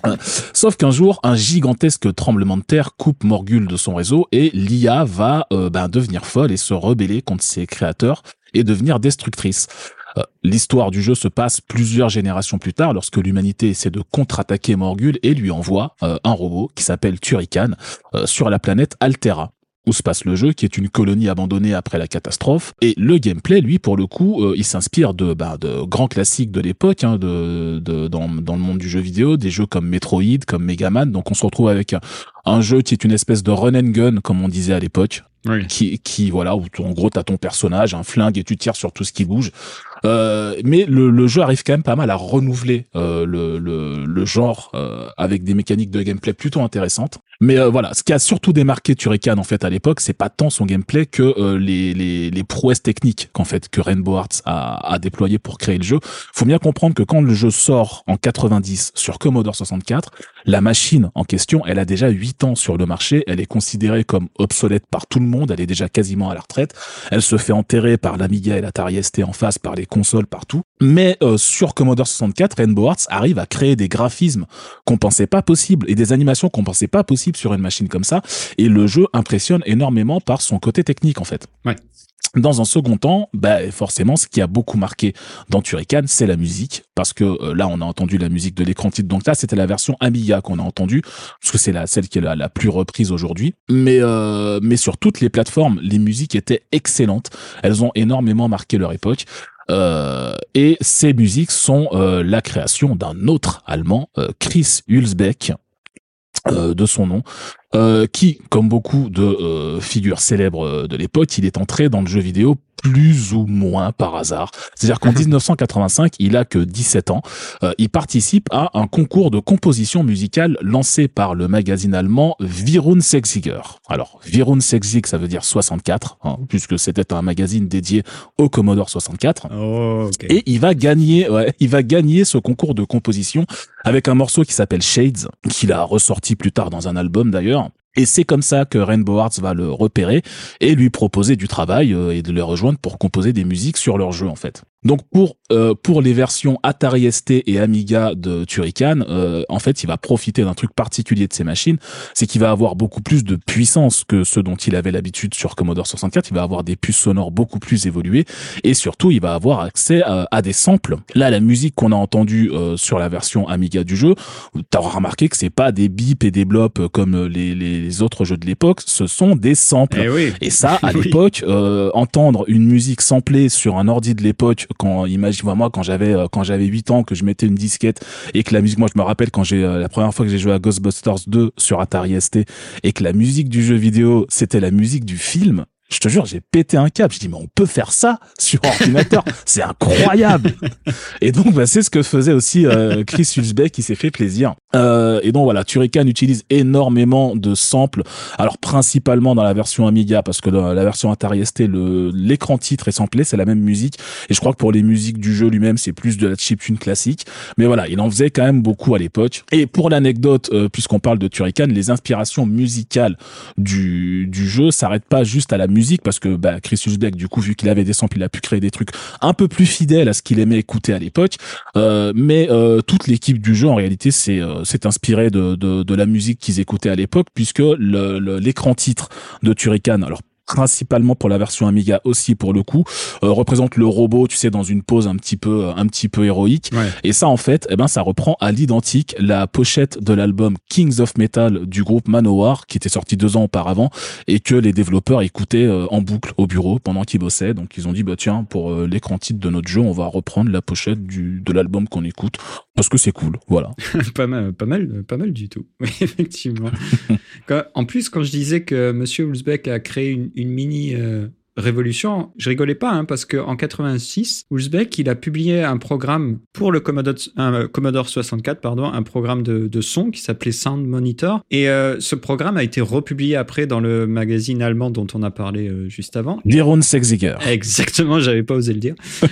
Euh, Sauf qu'un jour, un gigantesque tremblement de terre coupe Morgul de son réseau et l'IA va euh, ben, devenir folle et se rebeller contre ses créateurs et devenir destructrice. Euh, L'histoire du jeu se passe plusieurs générations plus tard lorsque l'humanité essaie de contre-attaquer Morgul et lui envoie euh, un robot qui s'appelle Turrican euh, sur la planète Altera où se passe le jeu, qui est une colonie abandonnée après la catastrophe. Et le gameplay, lui, pour le coup, euh, il s'inspire de, bah, de grands classiques de l'époque, hein, de, de, dans, dans le monde du jeu vidéo, des jeux comme Metroid, comme Mega Man. Donc on se retrouve avec un, un jeu qui est une espèce de run and gun, comme on disait à l'époque, Oui. qui, qui voilà, où en gros t'as ton personnage, un flingue et tu tires sur tout ce qui bouge. Euh, mais le, jeu arrive quand même pas mal à renouveler euh, le genre euh, avec des mécaniques de gameplay plutôt intéressantes. Mais euh, voilà, ce qui a surtout démarqué Turrican en fait à l'époque, c'est pas tant son gameplay que euh, les, les, les prouesses techniques qu'en fait que Rainbow Arts a, a déployé pour créer le jeu. Faut bien comprendre que quand le jeu sort en 90 sur Commodore 64, la machine en question, elle a déjà 8 ans sur le marché, elle est considérée comme obsolète par tout le monde, elle est déjà quasiment à la retraite, elle se fait enterrer par l'Amiga et l'Atari ST en face, par les consoles partout. Mais euh, sur Commodore 64, Rainbow Arts arrive à créer des graphismes qu'on pensait pas possibles et des animations qu'on pensait pas sur une machine comme ça. Et le jeu impressionne énormément par son côté technique en fait. Ouais. Dans un second temps, bah forcément, ce qui a beaucoup marqué dans Turrican, c'est la musique, parce que euh, là, on a entendu la musique de l'écran titre. Donc là, c'était la version Amiga qu'on a entendue, parce que c'est la celle qui est la, la plus reprise aujourd'hui. Mais euh, mais sur toutes les plateformes, les musiques étaient excellentes. Elles ont énormément marqué leur époque. Euh, et ces musiques sont euh, la création d'un autre Allemand, euh, Chris Hulsbeck, de son nom, euh, qui, comme beaucoup de euh, figures célèbres euh, de l'époque, il est entré dans le jeu vidéo plus ou moins par hasard. C'est-à-dire qu'en 1985, il a que 17 ans. Euh, il participe à un concours de composition musicale lancé par le magazine allemand Virun Sechziger. Alors, Virun Sechzig, ça veut dire 64, hein, puisque c'était un magazine dédié au Commodore 64. Oh, ok. Et il va gagner, ouais, il va gagner ce concours de composition avec un morceau qui s'appelle Shades, qu'il a ressorti plus tard dans un album d'ailleurs. Et c'est comme ça que Rainbow Arts va le repérer et lui proposer du travail euh, et de le rejoindre pour composer des musiques sur leur jeu en fait. Donc pour euh, pour les versions Atari ST et Amiga de Turrican, euh, en fait, il va profiter d'un truc particulier de ces machines, c'est qu'il va avoir beaucoup plus de puissance que ce dont il avait l'habitude sur Commodore 64. Il va avoir des puces sonores beaucoup plus évoluées et surtout, il va avoir accès à, à des samples. Là, la musique qu'on a entendue euh, sur la version Amiga du jeu, t'auras remarqué que c'est pas des bips et des blops comme les, les autres jeux de l'époque, ce sont des samples. Eh oui. Et ça, à Oui. l'époque, euh, entendre une musique samplée sur un ordi de l'époque, quand imagine moi quand j'avais euh, quand j'avais 8 ans, que je mettais une disquette et que la musique, moi je me rappelle quand j'ai euh, la première fois que j'ai joué à Ghostbusters 2 sur Atari ST et que la musique du jeu vidéo c'était la musique du film. Je te jure, j'ai pété un câble. Je dis mais on peut faire ça sur ordinateur, c'est incroyable. Et donc bah, c'est ce que faisait aussi euh, Chris Hulsbeck qui s'est fait plaisir. Euh, et donc voilà, Turrican utilise énormément de samples alors principalement dans la version Amiga parce que dans la version Atari ST le l'écran titre est samplé, c'est la même musique et je crois que pour les musiques du jeu lui-même c'est plus de la chiptune classique. Mais voilà, il en faisait quand même beaucoup à l'époque. Et pour l'anecdote, euh, puisqu'on parle de Turrican, les inspirations musicales du du jeu s'arrêtent pas juste à la musique parce que bah, Chris Hülsbeck, du coup, vu qu'il avait des samples, il a pu créer des trucs un peu plus fidèles à ce qu'il aimait écouter à l'époque. Euh, mais euh, toute l'équipe du jeu, en réalité, c'est euh, s'est inspirée de, de, la musique qu'ils écoutaient à l'époque, puisque l'écran titre de Turrican, alors principalement pour la version Amiga aussi pour le coup euh, représente le robot tu sais dans une pose un petit peu un petit peu héroïque Ouais. et ça en fait eh ben ça reprend à l'identique la pochette de l'album Kings of Metal du groupe Manowar qui était sorti deux ans auparavant et que les développeurs écoutaient euh, en boucle au bureau pendant qu'ils bossaient donc ils ont dit bah tiens pour euh, l'écran titre de notre jeu on va reprendre la pochette du de l'album qu'on écoute parce que c'est cool voilà pas mal, pas mal, pas mal du tout. Oui, effectivement. Quand- en plus, quand je disais que Monsieur Hulsbeck a créé une, une mini euh, révolution, je rigolais pas, hein, parce qu'en 86, Hulsbeck, il a publié un programme pour le Commodore, un, euh, Commodore 64, pardon, un programme de, de son qui s'appelait Sound Monitor. Et euh, ce programme a été republié après dans le magazine allemand dont on a parlé euh, juste avant. Liron Sexziger Exactement, j'avais pas osé le dire.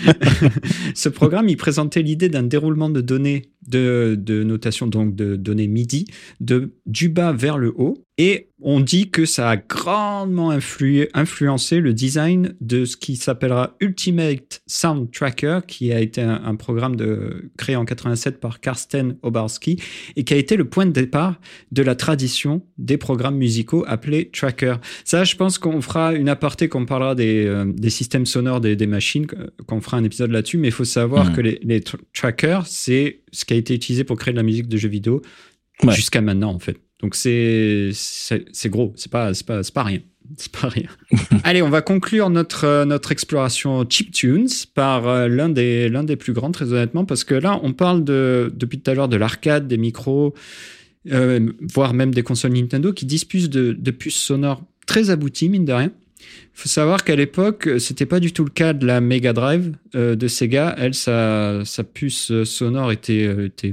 Ce programme, il présentait l'idée d'un déroulement de données de, de notation, donc de données MIDI, de, du bas vers le haut. Et on dit que ça a grandement influé, influencé le design de ce qui s'appellera Ultimate Sound Tracker, qui a été un, un programme de, créé en 87 par Karsten Obarski et qui a été le point de départ de la tradition des programmes musicaux appelés tracker. Ça, je pense qu'on fera une aparté, qu'on parlera des, euh, des systèmes sonores des, des machines, euh, qu'on fera un épisode là-dessus, mais il faut savoir Mhm. que les, les tr- trackers, c'est ce qui a été utilisé pour créer de la musique de jeux vidéo Ouais. jusqu'à maintenant, en fait. Donc c'est gros, c'est pas, c'est pas, c'est pas rien. C'est pas rien. Allez, on va conclure notre, euh, notre exploration chiptunes par euh, l'un des, l'un des plus grands, très honnêtement, parce que là, on parle de, depuis tout à l'heure de l'arcade, des micros, euh, voire même des consoles Nintendo qui disposent de, de puces sonores très abouties, mine de rien. Il faut savoir qu'à l'époque, euh, c'était pas du tout le cas de la Mega Drive euh, de Sega. Elle, sa, puce euh, sonore était,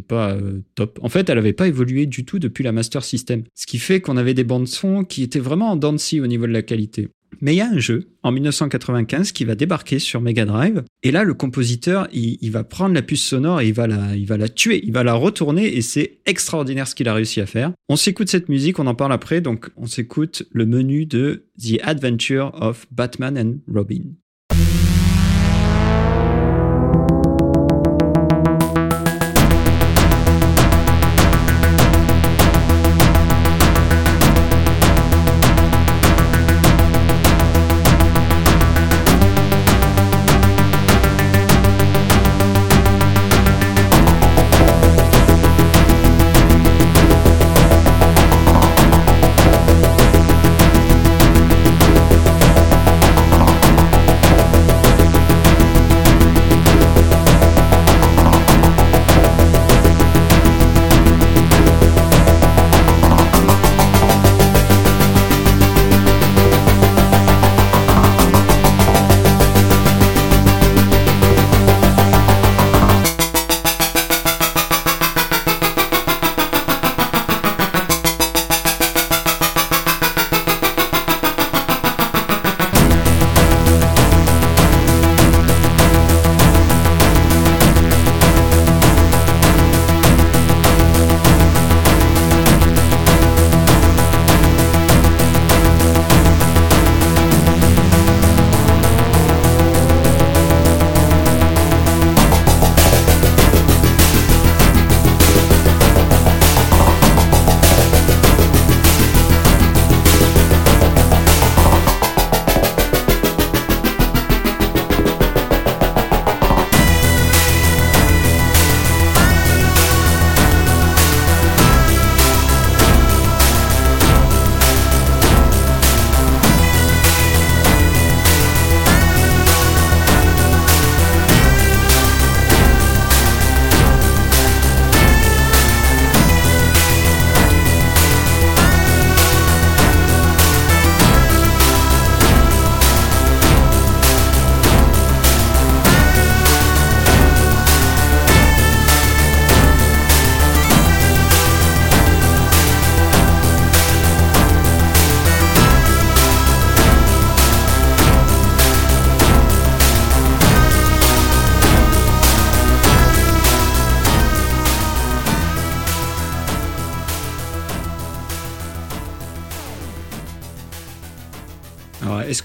pas top. En fait, elle avait pas évolué du tout depuis la Master System. Ce qui fait qu'on avait des bandes son qui étaient vraiment en dents au niveau de la qualité. Mais il y a un jeu en 1995 qui va débarquer sur Mega Drive. Et là, le compositeur, il, va prendre la puce sonore et il va la tuer, il va la retourner et c'est extraordinaire ce qu'il a réussi à faire. On s'écoute cette musique, on en parle après. Donc, on s'écoute le menu de The Adventure of Batman and Robin.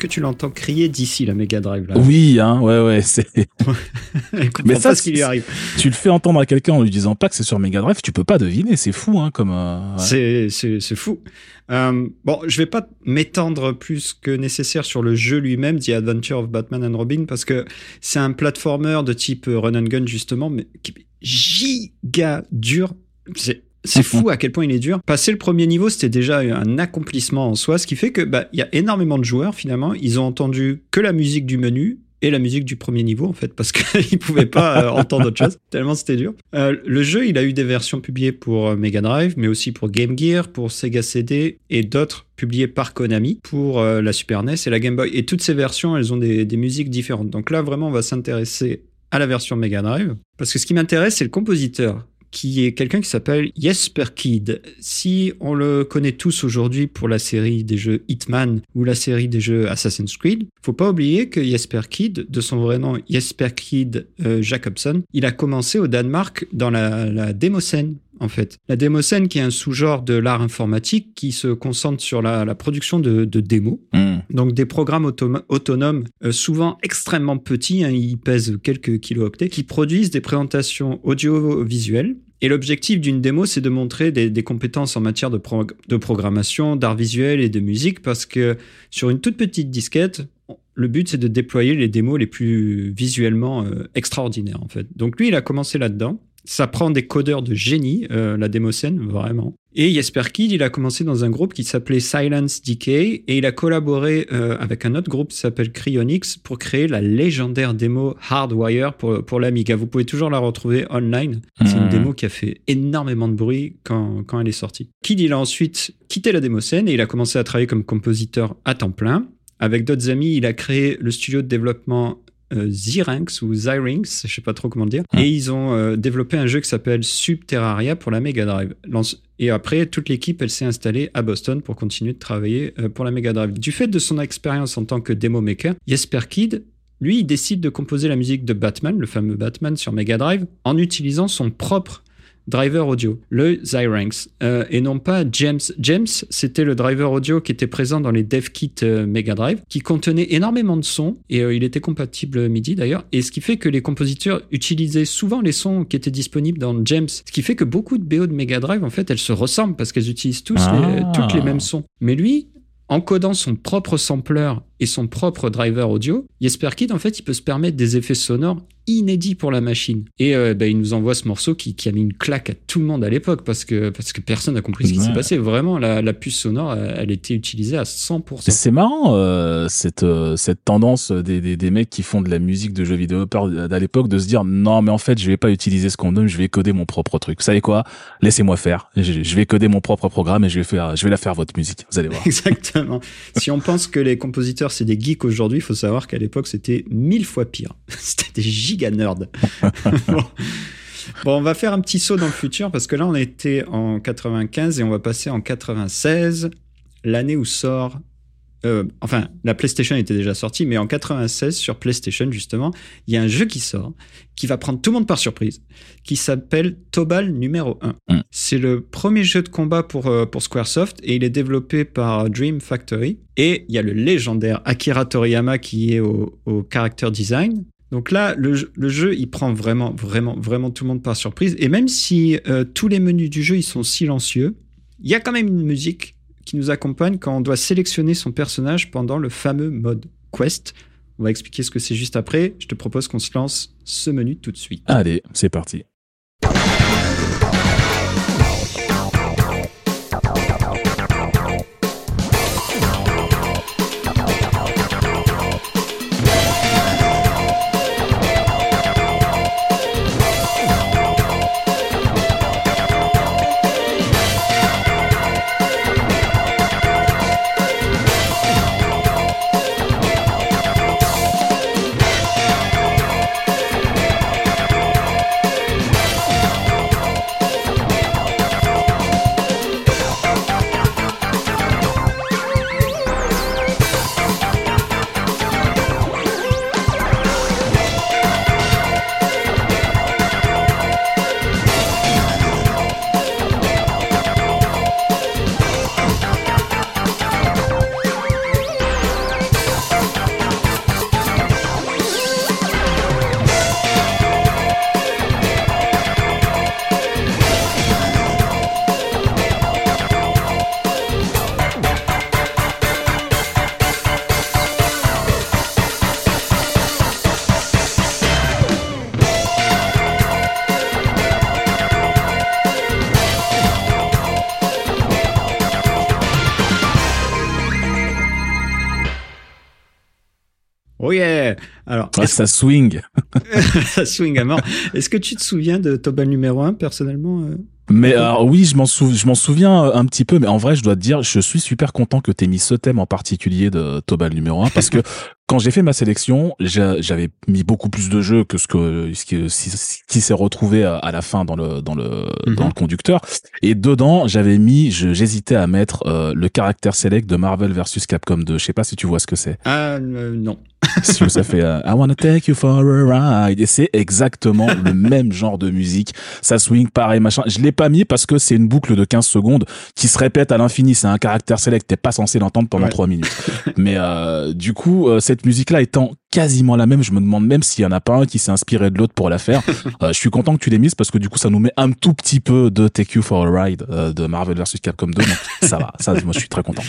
Que tu l'entends crier d'ici la Mega Drive là Oui, hein, ouais, ouais, c'est. Mais ça, ce qui lui arrive. tu le fais entendre à quelqu'un en lui disant pas que c'est sur Mega Drive, tu peux pas deviner, c'est fou, hein, comme. euh, ouais. C'est fou. Euh, bon, je vais pas m'étendre plus que nécessaire sur le jeu lui-même, The Adventure of Batman and Robin, parce que c'est un platformer de type run and gun justement, mais qui est giga dur. C'est c'est fou à quel point il est dur. Passer le premier niveau, c'était déjà un accomplissement en soi, ce qui fait que bah il y a énormément de joueurs finalement. Ils ont entendu que la musique du menu et la musique du premier niveau en fait parce qu'ils pouvaient pas euh, entendre autre chose tellement c'était dur. Euh, le jeu, il a eu des versions publiées pour euh, Mega Drive, mais aussi pour Game Gear, pour Sega CD et d'autres publiées par Konami pour euh, la Super NES et la Game Boy. Et toutes ces versions, elles ont des, des musiques différentes. Donc là, vraiment, on va s'intéresser à la version Mega Drive parce que ce qui m'intéresse, c'est le compositeur qui est quelqu'un qui s'appelle Jesper Kid. Si on le connaît tous aujourd'hui pour la série des jeux Hitman ou la série des jeux Assassin's Creed, faut pas oublier que Jesper Kid, de son vrai nom Jesper Kid euh, Jacobson, il a commencé au Danemark dans la, la démoscène. En fait, la démoscène qui est un sous-genre de l'art informatique qui se concentre sur la, la production de, de démos, Hmm. donc des programmes autonomes, euh, souvent extrêmement petits, hein, ils pèsent quelques kilooctets, qui produisent des présentations audiovisuelles. Et l'objectif d'une démo, c'est de montrer des, compétences en matière de programmation, d'art visuel et de musique, parce que sur une toute petite disquette, le but c'est de déployer les démos les plus visuellement euh, extraordinaires en fait. Donc lui, il a commencé là-dedans. Ça prend des codeurs de génie, euh, la démoscène, vraiment. Et Jesper Kid, il a commencé dans un groupe qui s'appelait Silence Decay et il a collaboré euh, avec un autre groupe qui s'appelle Cryonix pour créer la légendaire démo Hardwire pour, pour l'Amiga. Vous pouvez toujours la retrouver online. C'est une Mhm. démo qui a fait énormément de bruit quand, quand elle est sortie. Kid, il a ensuite quitté la démoscène et il a commencé à travailler comme compositeur à temps plein. Avec d'autres amis, il a créé le studio de développement Zyrinx ou Zyrinx, je sais pas trop comment le dire. Mhm. Et ils ont euh, développé un jeu qui s'appelle Subterraria pour la Mega Drive. Et après, toute l'équipe, elle s'est installée à Boston pour continuer de travailler euh, pour la Mega Drive. Du fait de son expérience en tant que démo maker, Jesper Kid, lui, il décide de composer la musique de Batman, le fameux Batman sur Mega Drive, en utilisant son propre driver audio, le Zyrinx, euh, et non pas James. James, c'était le driver audio qui était présent dans les dev kits euh, Mega Drive, qui contenait énormément de sons, et euh, il était compatible MIDI d'ailleurs, et ce qui fait que les compositeurs utilisaient souvent les sons qui étaient disponibles dans James, ce qui fait que beaucoup de BO de Mega Drive, en fait, elles se ressemblent parce qu'elles utilisent tous les, Ah. toutes les mêmes sons. Mais lui, en codant son propre sampler et son propre driver audio, Jesper Kid, en fait, il peut se permettre des effets sonores inédits pour la machine. Et euh, ben, il nous envoie ce morceau qui, qui a mis une claque à tout le monde à l'époque parce que, parce que personne n'a compris ce qui s'est passé. Vraiment, la, la puce sonore, elle, elle était utilisée à 100%. C'est marrant euh, cette euh, cette tendance des, des des mecs qui font de la musique de jeux vidéo à l'époque de se dire non mais en fait je vais pas utiliser ce qu'on donne je vais coder mon propre truc. Vous savez quoi? Laissez-moi faire. Je, je vais coder mon propre programme et je vais faire je vais la faire votre musique. Vous allez voir. Exactement. si on pense que les compositeurs, c'est des geeks aujourd'hui, il faut savoir qu'à l'époque, c'était mille fois pire. c'était des giga nerds. bon. Bon, on va faire un petit saut dans le futur parce que là, on était en 95 et on va passer en 96, l'année où sort. Euh, enfin, la PlayStation était déjà sortie, mais en 96 sur PlayStation justement, il y a un jeu qui sort, qui va prendre tout le monde par surprise, qui s'appelle Tobal numéro 1. Mm. C'est le premier jeu de combat pour, euh, pour Squaresoft et il est développé par Dream Factory. Et il y a le légendaire Akira Toriyama qui est au, au character design. Donc là, le, jeu- le jeu, il prend vraiment, vraiment, vraiment tout le monde par surprise. Et même si euh, tous les menus du jeu, ils sont silencieux, il y a quand même une musique nous accompagne quand on doit sélectionner son personnage pendant le fameux mode Quest. On va expliquer ce que c'est juste après. Je te propose qu'on se lance ce menu tout de suite. Allez, c'est parti. Oh yeah Alors, Ouais, ça swing. ça swing à mort. Est-ce que tu te souviens de Tobal numéro 1 personnellement euh Mais alors, oui, je m'en sou- je m'en souviens euh, un petit peu, mais en vrai, je dois te dire, je suis super content que t'aies mis ce thème en particulier de Tobal numéro 1 parce que quand j'ai fait ma sélection, j'a- j'avais mis beaucoup plus de jeux que ce que ce qui, ce qui s'est retrouvé à, à la fin dans le dans le Mhm. dans le conducteur. Et dedans, j'avais mis, j'hésitais à mettre euh, le caractère select de Marvel versus Capcom 2. Je sais pas si tu vois ce que c'est. Ah euh, non. Si ça fait euh, I wanna take you for a ride. Et c'est exactement le même genre de musique. Ça swing pareil machin. Je l'ai pas mis parce que c'est une boucle de 15 secondes qui se répète à l'infini. C'est un caractère select t'es pas censé l'entendre pendant Ouais. 3 minutes. Mais euh, du coup euh, cette musique là étant quasiment la même je me demande même s'il y en a pas un qui s'est inspiré de l'autre pour la faire. Euh, je suis content que tu l'aies mise parce que du coup ça nous met un tout petit peu de Take You for a Ride euh, de Marvel vs Capcom 2 donc ça va. Ça moi je suis très content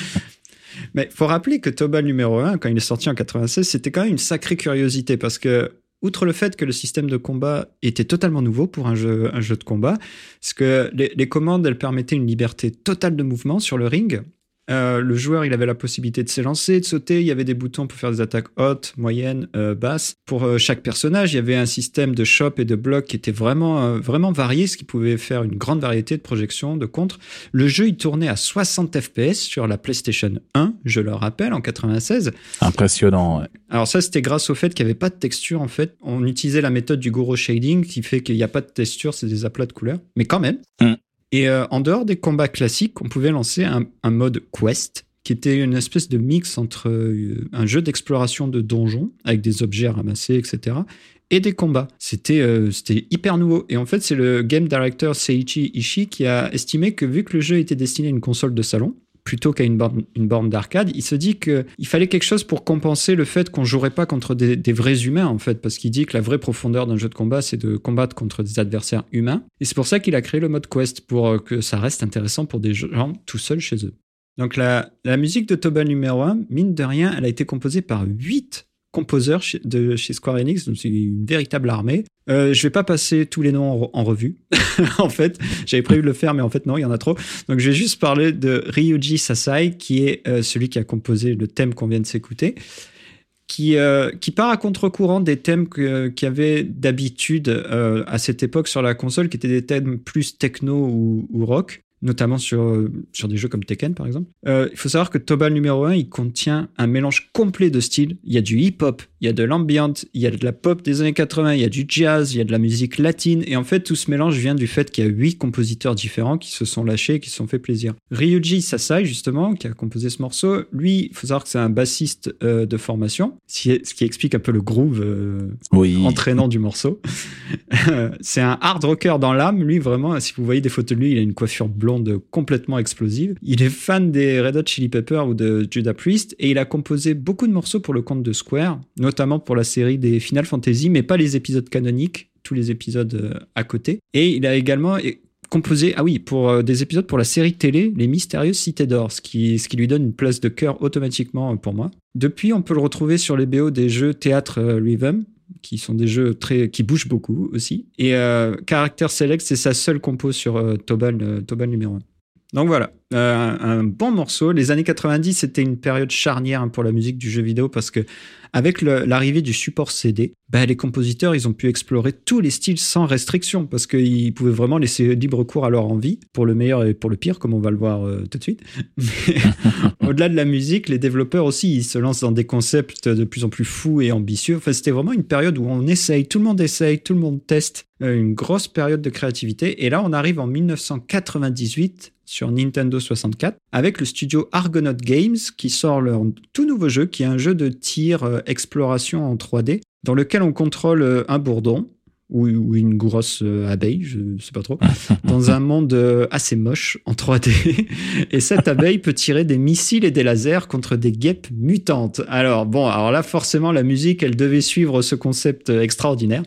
Mais faut rappeler que Tobal numéro 1, quand il est sorti en 96, c'était quand même une sacrée curiosité parce que, outre le fait que le système de combat était totalement nouveau pour un jeu, de combat, que les, les commandes, elles permettaient une liberté totale de mouvement sur le ring. Euh, le joueur, il avait la possibilité de s'élancer, de sauter. Il y avait des boutons pour faire des attaques hautes, moyennes, euh, basses. Pour euh, chaque personnage, il y avait un système de shop et de bloc qui était vraiment, vraiment varié, ce qui pouvait faire une grande variété de projections, de contres. Le jeu, il tournait à 60 FPS sur la PlayStation 1, je le rappelle, en 96. impressionnant ouais. Alors ça, c'était grâce au fait qu'il n'y avait pas de texture, en fait. On utilisait la méthode du Goro Shading, qui fait qu'il n'y a pas de texture, c'est des aplats de couleurs. Mais quand même. Mm. Et euh, en dehors des combats classiques, on pouvait lancer un, mode quest, qui était une espèce de mix entre euh, un jeu d'exploration de donjons, avec des objets à ramasser, etc., et des combats. C'était euh, c'était hyper nouveau. Et en fait, c'est le game director Seiichi Ishii qui a estimé que vu que le jeu était destiné à une console de salon, plutôt qu'à une borne, d'arcade, il se dit qu'il fallait quelque chose pour compenser le fait qu'on jouerait pas contre des, vrais humains, en fait, parce qu'il dit que la vraie profondeur d'un jeu de combat, c'est de combattre contre des adversaires humains. Et c'est pour ça qu'il a créé le mode quest, pour euh, que ça reste intéressant pour des gens tout seuls chez eux. Donc la, musique de Tobal numéro 1, mine de rien, elle a été composée par 8 composeurs de chez Square Enix, donc c'est une véritable armée. Euh, je vais pas passer tous les noms en, re- en revue. en fait, j'avais prévu de le faire, mais en fait non, il y en a trop. Donc je vais juste parler de Ryuji Sasai, qui est euh, celui qui a composé le thème qu'on vient de s'écouter, qui, euh, qui part à contre-courant des thèmes qu'il y avait d'habitude euh, à cette époque sur la console, qui étaient des thèmes plus techno ou rock notamment sur, euh, sur des jeux comme Tekken par exemple. Euh, il faut savoir que Tobal numéro 1, il contient un mélange complet de styles. Il y a du hip-hop, il y a de l'ambient, il y a de la pop des années 80, il y a du jazz, il y a de la musique latine. Et en fait, tout ce mélange vient du fait qu'il y a huit compositeurs différents qui se sont lâchés et qui se sont fait plaisir. Ryuji Sasai, justement, qui a composé ce morceau, lui, il faut savoir que c'est un bassiste euh, de formation, ce qui, ce qui explique un peu le groove euh, oui entraînant du morceau. c'est un hard rocker dans l'âme, lui vraiment. Si vous voyez des photos de lui, il a une coiffure blonde complètement explosive. Il est fan des Red Hot Chili Peppers ou de Judas Priest et il a composé beaucoup de morceaux pour le compte de Square, notamment pour la série des Final Fantasy, mais pas les épisodes canoniques, tous les épisodes euh, à côté. Et il a également composé, ah oui, pour euh, des épisodes pour la série télé Les Mystérieuses Cités d'Or, ce qui, ce qui lui donne une place de cœur automatiquement euh, pour moi. Depuis, on peut le retrouver sur les BO des jeux théâtre Rhythm, qui sont des jeux très qui bougent beaucoup aussi. Et euh, Character Select, c'est sa seule compo sur euh, Tobal, euh, Tobal numéro 1. Donc voilà, euh, un, bon morceau. Les années 90, c'était une période charnière pour la musique du jeu vidéo parce que avec l'arrivée du support CD, bah, les compositeurs, ils ont pu explorer tous les styles sans restriction parce qu'ils pouvaient vraiment laisser libre cours à leur envie, pour le meilleur et pour le pire, comme on va le voir euh, tout de suite. Au-delà de la musique, les développeurs aussi, ils se lancent dans des concepts de plus en plus fous et ambitieux. Enfin, c'était vraiment une période où on essaye, tout le monde essaye, tout le monde teste, euh, une grosse période de créativité. Et là, on arrive en 1998 sur Nintendo 64 avec le studio Argonaut Games qui sort leur tout nouveau jeu qui est un jeu de tir euh, exploration en 3D dans lequel on contrôle euh, un bourdon ou, ou une grosse euh, abeille, je sais pas trop, dans un monde euh, assez moche en 3D. Et cette abeille peut tirer des missiles et des lasers contre des guêpes mutantes. Alors bon, alors là forcément la musique, elle devait suivre ce concept extraordinaire.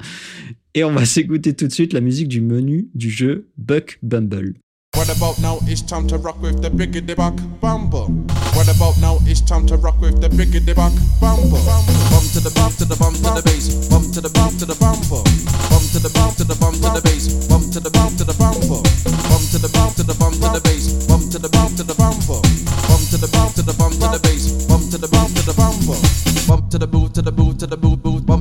Et on va s'écouter tout de suite la musique du menu du jeu Buck Bumble. What about now? It's time to rock with the biggity buck bumper. What about now? It's time to rock with the biggity buck bumper. Bump to the bump to the bump to the bass. Bump to the bump to the bumper. Bump to the bump to the bump to the bass. Bump to the bump to the bumper. Bump to the bump to the bump to the bass. Bump to the bump to the bumper. Bump to the bump to the bump to the bass. Bump to the bump to the bumper. Bump to the boot to the boot to the boot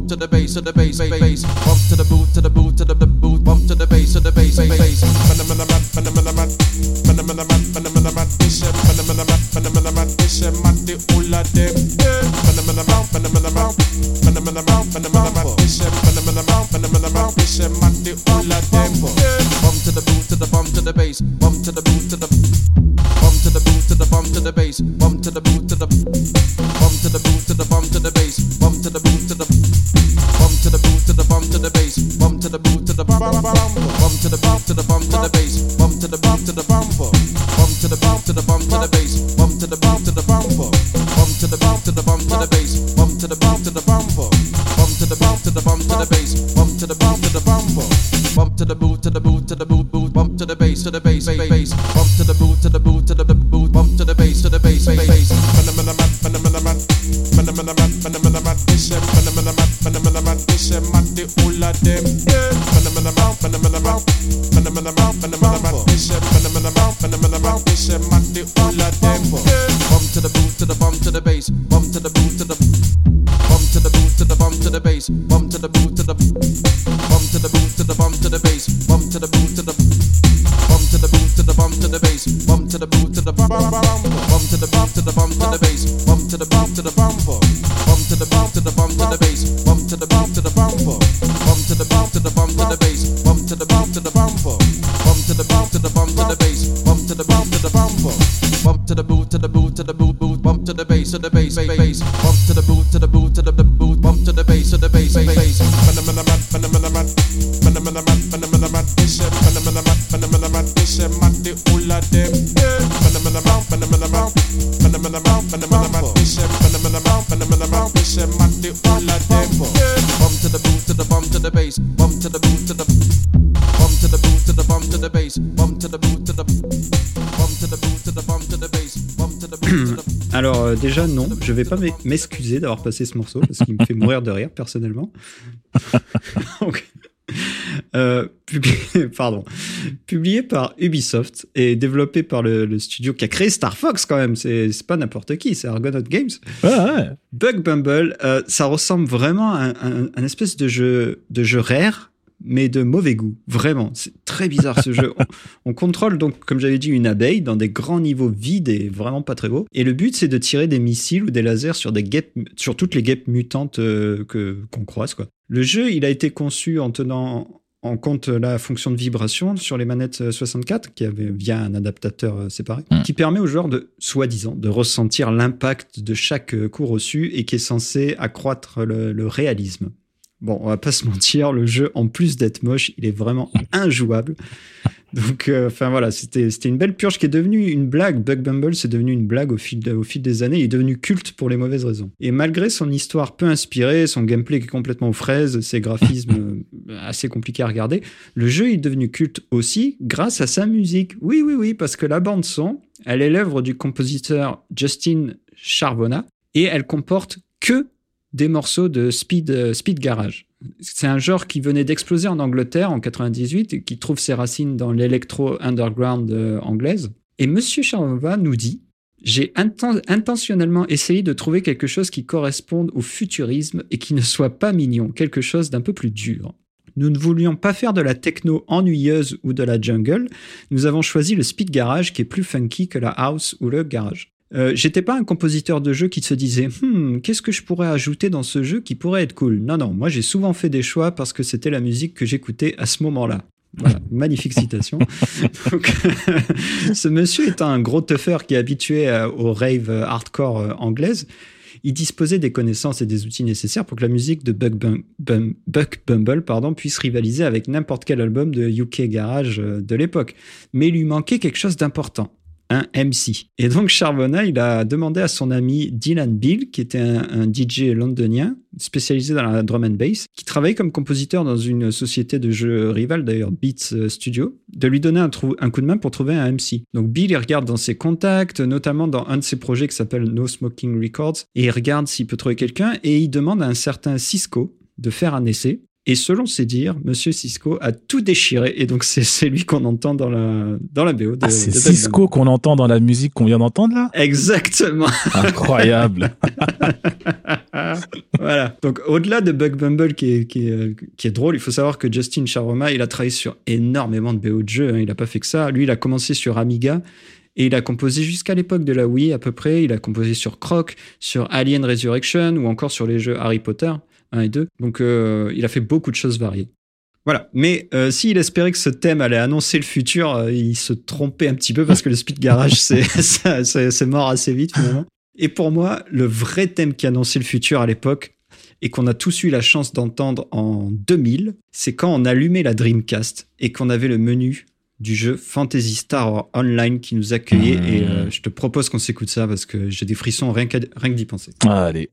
to the bass to the bass bass bump to the boot to the boot to the boot bump to the bass to the bass bass phenomenal phenomenal phenomenal phenomenal ishe phenomenal phenomenal ishe matti ulla dem phenomenal phenomenal phenomenal phenomenal ishe phenomenal phenomenal ishe matti ulla dem bump to the boot to the bump to the bass bump to the boot to the bump to the boot to the bump to the bass bump to the boot to the bump to the boot to the bump to the bass bump to the boot to the bass bump to the boot to the bump bump to the bump to the bump to the bass bump to the bump to the bump bump to the bump to the bump to the bass bump to the bump to the bump bump to the bump to the bump to the bass bump to the bump to the bump bump to the bump to the bump to the bass bump to the bump to the bump bump to the boot to the boot to the boot boot bump to the bass to the bass bass bump to the boot to the bass déjà non, je vais pas m'e- m'excuser d'avoir passé ce morceau parce qu'il me fait mourir de rire personnellement. Donc, euh, publié, pardon, publié par Ubisoft et développé par le, le studio qui a créé Star Fox quand même. C'est pas n'importe qui, c'est Argonaut Games. Ouais, ouais. Bug Bumble, euh, ça ressemble vraiment à un espèce de jeu, de jeu rare, mais de mauvais goût. Vraiment, c'est très bizarre ce jeu. On, on contrôle donc, comme j'avais dit, une abeille dans des grands niveaux vides et vraiment pas très beaux. Et le but, c'est de tirer des missiles ou des lasers sur des guêpes, sur toutes les guêpes mutantes euh, que qu'on croise. Quoi. Le jeu, il a été conçu en tenant en compte la fonction de vibration sur les manettes euh, 64, qui avait via un adaptateur euh, séparé, Mm. qui permet aux joueurs de, soi-disant, de ressentir l'impact de chaque euh, coup reçu et qui est censé accroître le, le réalisme. Bon, on va pas se mentir, le jeu, en plus d'être moche, il est vraiment injouable. Donc, euh, enfin voilà, c'était une belle purge qui est devenue une blague. Bug Bumble, c'est devenu une blague au fil, au fil des années. Il est devenu culte pour les mauvaises raisons. Et malgré son histoire peu inspirée, son gameplay qui est complètement aux fraises, ses graphismes euh, assez compliqués à regarder, le jeu est devenu culte aussi grâce à sa musique. Oui, oui, oui, parce que la bande son, elle est l'œuvre du compositeur Justin Charbonna et elle comporte que des morceaux de speed, euh, speed garage. C'est un genre qui venait d'exploser en Angleterre en 98 et qui trouve ses racines dans l'électro underground euh, anglaise. Et Monsieur Charbonna nous dit j'ai inten- intentionnellement essayé de trouver quelque chose qui corresponde au futurisme et qui ne soit pas mignon, quelque chose d'un peu plus dur. Nous ne voulions pas faire de la techno ennuyeuse ou de la jungle. Nous avons choisi le speed garage qui est plus funky que la house ou le garage. Euh, J'étais pas un compositeur de jeu qui se disait hmm, qu'est-ce que je pourrais ajouter dans ce jeu qui pourrait être cool? Non, non, moi j'ai souvent fait des choix parce que c'était la musique que j'écoutais à ce moment-là. Voilà, magnifique citation. Ce monsieur étant un gros tougher qui est habitué euh, aux rave euh, hardcore euh, anglaise, il disposait des connaissances et des outils nécessaires pour que la musique de Buck, Bum- Bum- Buck Bumble pardon, puisse rivaliser avec n'importe quel album de UK Garage de l'époque. Mais il lui manquait quelque chose d'important un MC. Et donc Charbonna, il a demandé à son ami Dylan Bill, qui était un, DJ londonien spécialisé dans la drum and bass, qui travaillait comme compositeur dans une société de jeux rivale, d'ailleurs Beats euh, Studio, de lui donner un, un coup de main pour trouver un MC. Donc Bill, il regarde dans ses contacts, notamment dans un de ses projets qui s'appelle No Smoking Records, et il regarde s'il peut trouver quelqu'un, et il demande à un certain Cisco de faire un essai. Et selon ses dires, Monsieur Cisco a tout déchiré. Et donc, c'est lui qu'on entend dans la, dans la BO. De, Ah, c'est Cisco qu'on entend dans la musique qu'on vient d'entendre là? Exactement. Incroyable. voilà. Donc, au-delà de Bug Bumble qui est, qui, est, qui est drôle, il faut savoir que Justin Sharoma, il a travaillé sur énormément de BO de jeux. hein. Il n'a pas fait que ça. Lui, il a commencé sur Amiga. Et il a composé jusqu'à l'époque de la Wii à peu près. Il a composé sur Croc, sur Alien Resurrection ou encore sur les jeux Harry Potter 1 et 2. Donc euh, il a fait beaucoup de choses variées. Voilà. Mais euh, s'il espérait que ce thème allait annoncer le futur, euh, il se trompait un petit peu parce que le speed garage, c'est ça- c'est c'est mort assez vite finalement. Et pour moi, le vrai thème qui annonçait le futur à l'époque et qu'on a tous eu la chance d'entendre en 2000, c'est quand on allumait la Dreamcast et qu'on avait le menu du jeu Fantasy Star Online qui nous accueillait. Mmh. Et euh, je te propose qu'on s'écoute ça parce que j'ai des frissons rien, qu'à- rien que d'y penser. Allez.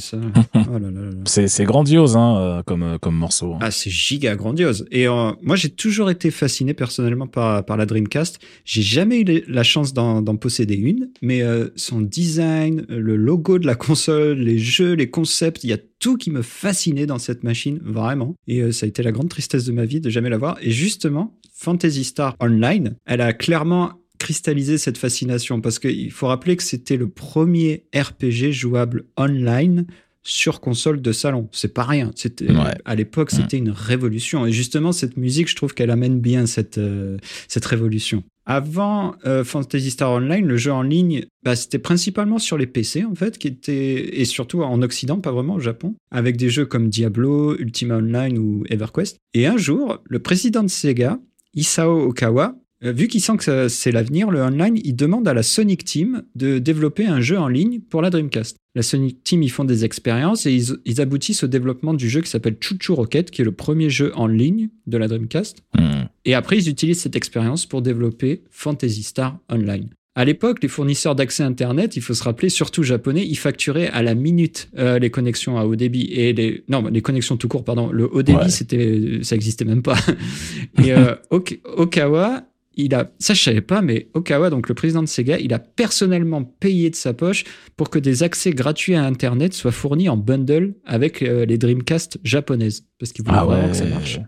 Ça. oh là là là là. C'est grandiose hein, euh, comme, euh, comme morceau. hein. Ah, c'est giga grandiose. Et euh, moi, j'ai toujours été fasciné personnellement par, par la Dreamcast. J'ai jamais eu la chance d'en d'en posséder une, mais euh, son design, le logo de la console, les jeux, les concepts, il y a tout qui me fascinait dans cette machine, vraiment. Et euh, ça a été la grande tristesse de ma vie de jamais l'avoir. Et justement, Fantasy Star Online, elle a clairement cristallisé cette fascination parce qu'il faut rappeler que c'était le premier RPG jouable online sur console de salon. C'est pas rien. C'était Ouais. à l'époque, Mm. c'était une révolution. Et justement, cette musique, je trouve qu'elle amène bien cette euh, cette révolution. Avant euh, Fantasy Star Online, le jeu en ligne, bah, c'était principalement sur les PC en fait, qui était et surtout en Occident, pas vraiment au Japon, avec des jeux comme Diablo, Ultima Online ou EverQuest. Et un jour, le président de Sega, Isao Okawa, euh, vu qu'il sent que c'est l'avenir, le online, il demande à la Sonic Team de développer un jeu en ligne pour la Dreamcast. La Sonic Team, ils font des expériences et ils, ils aboutissent au développement du jeu qui s'appelle Choo Rocket, qui est le premier jeu en ligne de la Dreamcast. Hmm. Et après, ils utilisent cette expérience pour développer Fantasy Star Online. À l'époque, les fournisseurs d'accès Internet, il faut se rappeler, surtout japonais, ils facturaient à la minute euh, les connexions à haut débit et les non les connexions tout court, pardon. Le haut débit, Ouais. c'était ça existait même pas. et euh, Ok- Okawa, il a ça je savais pas, mais Okawa, donc le président de Sega, il a personnellement payé de sa poche pour que des accès gratuits à Internet soient fournis en bundle avec euh, les Dreamcast japonaises, parce qu'il voulait Ah vraiment ouais. que ça marche.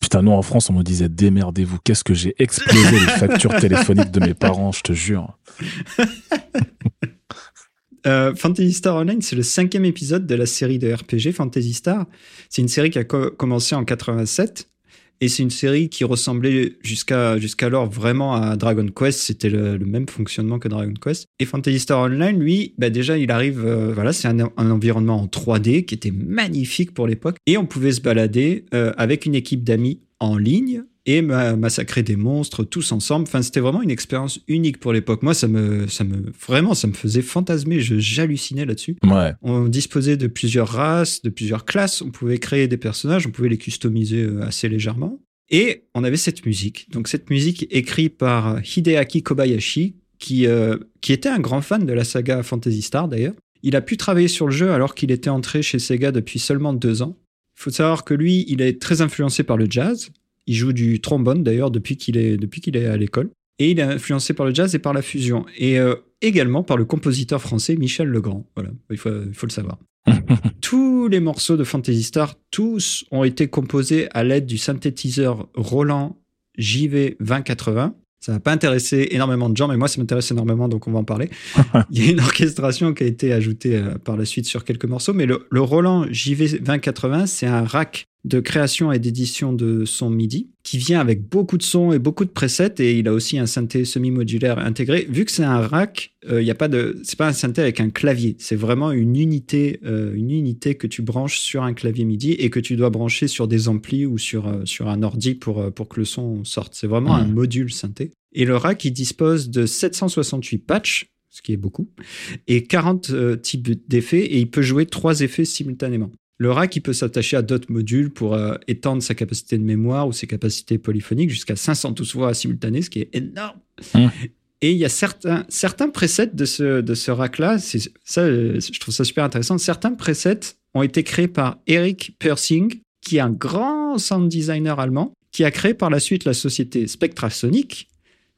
Putain, nous en France, on nous disait démerdez-vous. Qu'est-ce que j'ai explosé les factures téléphoniques de mes parents, je te jure. Euh, Fantasy Star Online, c'est le cinquième épisode de la série de RPG Fantasy Star. C'est une série qui a co- commencé en 87 et c'est une série qui ressemblait jusqu'à jusqu'alors vraiment à Dragon Quest. C'était le, même fonctionnement que Dragon Quest. Et Fantasy Star Online, lui, bah déjà, il arrive. euh, voilà, c'est un, un environnement en 3D qui était magnifique pour l'époque et on pouvait se balader euh, avec une équipe d'amis en ligne et ma- massacrer des monstres tous ensemble. Enfin, c'était vraiment une expérience unique pour l'époque. Moi, ça me, ça me, vraiment, ça me faisait fantasmer. Je, j'hallucinais là-dessus. Ouais. On disposait de plusieurs races, de plusieurs classes. On pouvait créer des personnages, on pouvait les customiser euh, assez légèrement. Et on avait cette musique. Donc, cette musique écrite par Hideaki Kobayashi, qui, euh, qui était un grand fan de la saga Fantasy Star d'ailleurs. Il a pu travailler sur le jeu alors qu'il était entré chez Sega depuis seulement deux ans. Il faut savoir que lui, il est très influencé par le jazz. Il joue du trombone d'ailleurs depuis qu'il est, depuis qu'il est à l'école. Et il est influencé par le jazz et par la fusion. Et euh, également par le compositeur français Michel Legrand. Voilà, il faut, il faut le savoir. tous les morceaux de Fantasy Star, tous ont été composés à l'aide du synthétiseur Roland JV 2080. Ça va pas intéresser énormément de gens, mais moi, ça m'intéresse énormément, donc on va en parler. Il y a une orchestration qui a été ajoutée euh, par la suite sur quelques morceaux, mais le, le Roland JV 2080, c'est un rack de création et d'édition de son MIDI qui vient avec beaucoup de sons et beaucoup de presets et il a aussi un synthé semi-modulaire intégré. Vu que c'est un rack, euh, il y a pas de, c'est pas un synthé avec un clavier, c'est vraiment une unité, euh, une unité que tu branches sur un clavier MIDI et que tu dois brancher sur des amplis ou sur euh, sur un ordi pour euh, pour que le son sorte. C'est vraiment un module synthé. Et le rack, il dispose de 768 patchs, ce qui est beaucoup, et 40 euh, types d'effets, et il peut jouer trois effets simultanément. Le rack, il peut s'attacher à d'autres modules pour euh, étendre sa capacité de mémoire ou ses capacités polyphoniques jusqu'à 512 voix simultanées, ce qui est énorme. Mmh. Et il y a certains, certains presets de ce, de ce rack-là, ça, je trouve ça super intéressant. Certains presets ont été créés par Eric Persing, qui est un grand sound designer allemand, qui a créé par la suite la société Spectrasonic,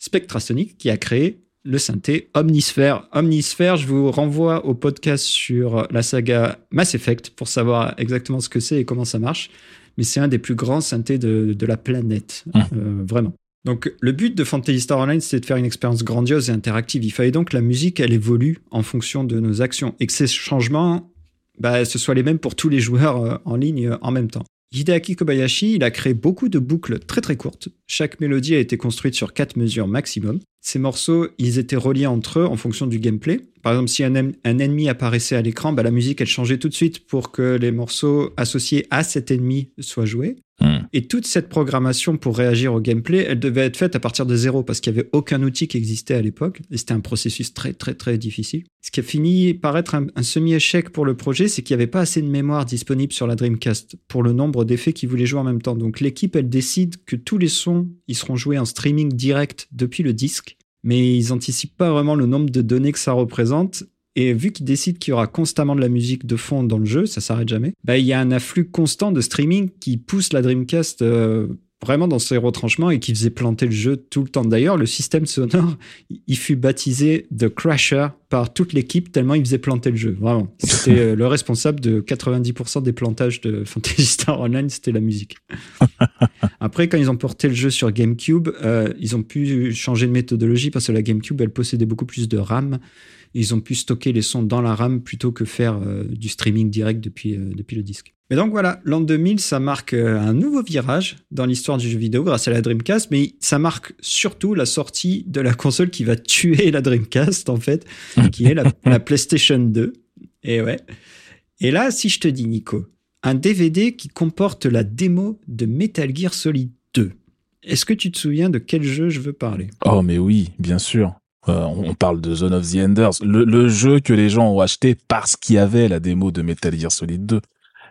Spectrasonic qui a créé le synthé Omnisphere. Omnisphere, je vous renvoie au podcast sur la saga Mass Effect pour savoir exactement ce que c'est et comment ça marche. Mais c'est un des plus grands synthés de, de la planète, Mmh. euh, vraiment. Donc le but de Fantasy Star Online, c'était de faire une expérience grandiose et interactive. Il fallait donc que la musique, elle évolue en fonction de nos actions et que ces changements, bah, ce soient les mêmes pour tous les joueurs euh, en ligne euh, en même temps. Hideaki Kobayashi, il a créé beaucoup de boucles très très courtes. Chaque mélodie a été construite sur quatre mesures maximum. Ces morceaux, ils étaient reliés entre eux en fonction du gameplay. Par exemple, si un, en- un ennemi apparaissait à l'écran, bah, la musique, elle changeait tout de suite pour que les morceaux associés à cet ennemi soient joués. Hmm. Et toute cette programmation pour réagir au gameplay, elle devait être faite à partir de zéro parce qu'il n'y avait aucun outil qui existait à l'époque. Et c'était un processus très, très, très difficile. Ce qui a fini par être un, un semi-échec pour le projet, c'est qu'il n'y avait pas assez de mémoire disponible sur la Dreamcast pour le nombre d'effets qu'ils voulaient jouer en même temps. Donc l'équipe, elle décide que tous les sons, ils seront joués en streaming direct depuis le disque. Mais ils anticipent pas vraiment le nombre de données que ça représente. Et vu qu'ils décident qu'il y aura constamment de la musique de fond dans le jeu, ça s'arrête jamais, bah, il y a un afflux constant de streaming qui pousse la Dreamcast euh, vraiment dans ses retranchements et qui faisait planter le jeu tout le temps. D'ailleurs, le système sonore, il fut baptisé The Crasher par toute l'équipe tellement il faisait planter le jeu. Vraiment. C'était euh, le responsable de 90% des plantages de Fantasy Star Online, c'était la musique. Après, quand ils ont porté le jeu sur GameCube, euh, ils ont pu changer de méthodologie parce que la GameCube, elle possédait beaucoup plus de RAM. Ils ont pu stocker les sons dans la RAM plutôt que faire euh, du streaming direct depuis, euh, depuis le disque. Mais donc voilà, l'an 2000, ça marque euh, un nouveau virage dans l'histoire du jeu vidéo grâce à la Dreamcast, mais ça marque surtout la sortie de la console qui va tuer la Dreamcast, en fait, qui est la, la PlayStation 2. Et ouais. Et là, si je te dis, Nico, un DVD qui comporte la démo de Metal Gear Solid 2, est-ce que tu te souviens de quel jeu je veux parler? Oh, mais oui, bien sûr. Euh, on parle de Zone of the Enders, le, le jeu que les gens ont acheté parce qu'il y avait la démo de Metal Gear Solid 2.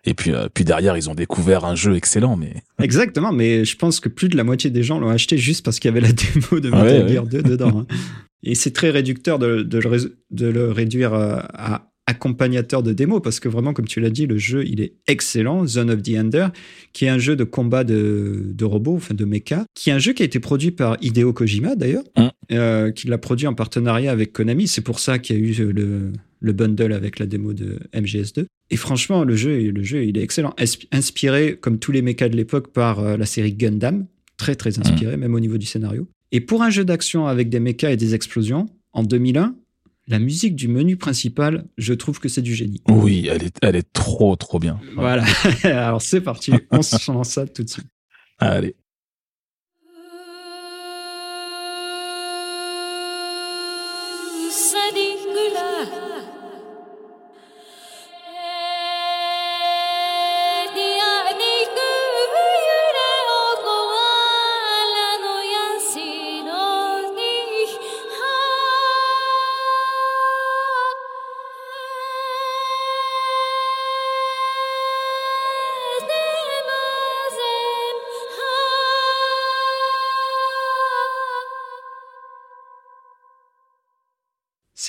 Et puis, euh, puis derrière, ils ont découvert un jeu excellent, mais Exactement, mais je pense que plus de la moitié des gens l'ont acheté juste parce qu'il y avait la démo de Metal Ouais, ouais. Gear 2 dedans. hein. Et c'est très réducteur de, de le, de le réduire euh, à accompagnateur de démo parce que vraiment, comme tu l'as dit, le jeu il est excellent. Zone of the Ender, qui est un jeu de combat de, de robots, enfin de mecha, qui est un jeu qui a été produit par Hideo Kojima d'ailleurs, Mm. euh, qui l'a produit en partenariat avec Konami. C'est pour ça qu'il y a eu le, le bundle avec la démo de MGS2. Et franchement, le jeu, le jeu il est excellent. Insp- Inspiré, comme tous les mechas de l'époque, par euh, la série Gundam. Très, très inspiré, même au niveau du scénario. Et pour un jeu d'action avec des mechas et des explosions, en 2001, la musique du menu principal, je trouve que c'est du génie. Oui, elle est, elle est trop, trop bien. Voilà. Alors c'est parti, on se lance ça tout de suite. Allez. サ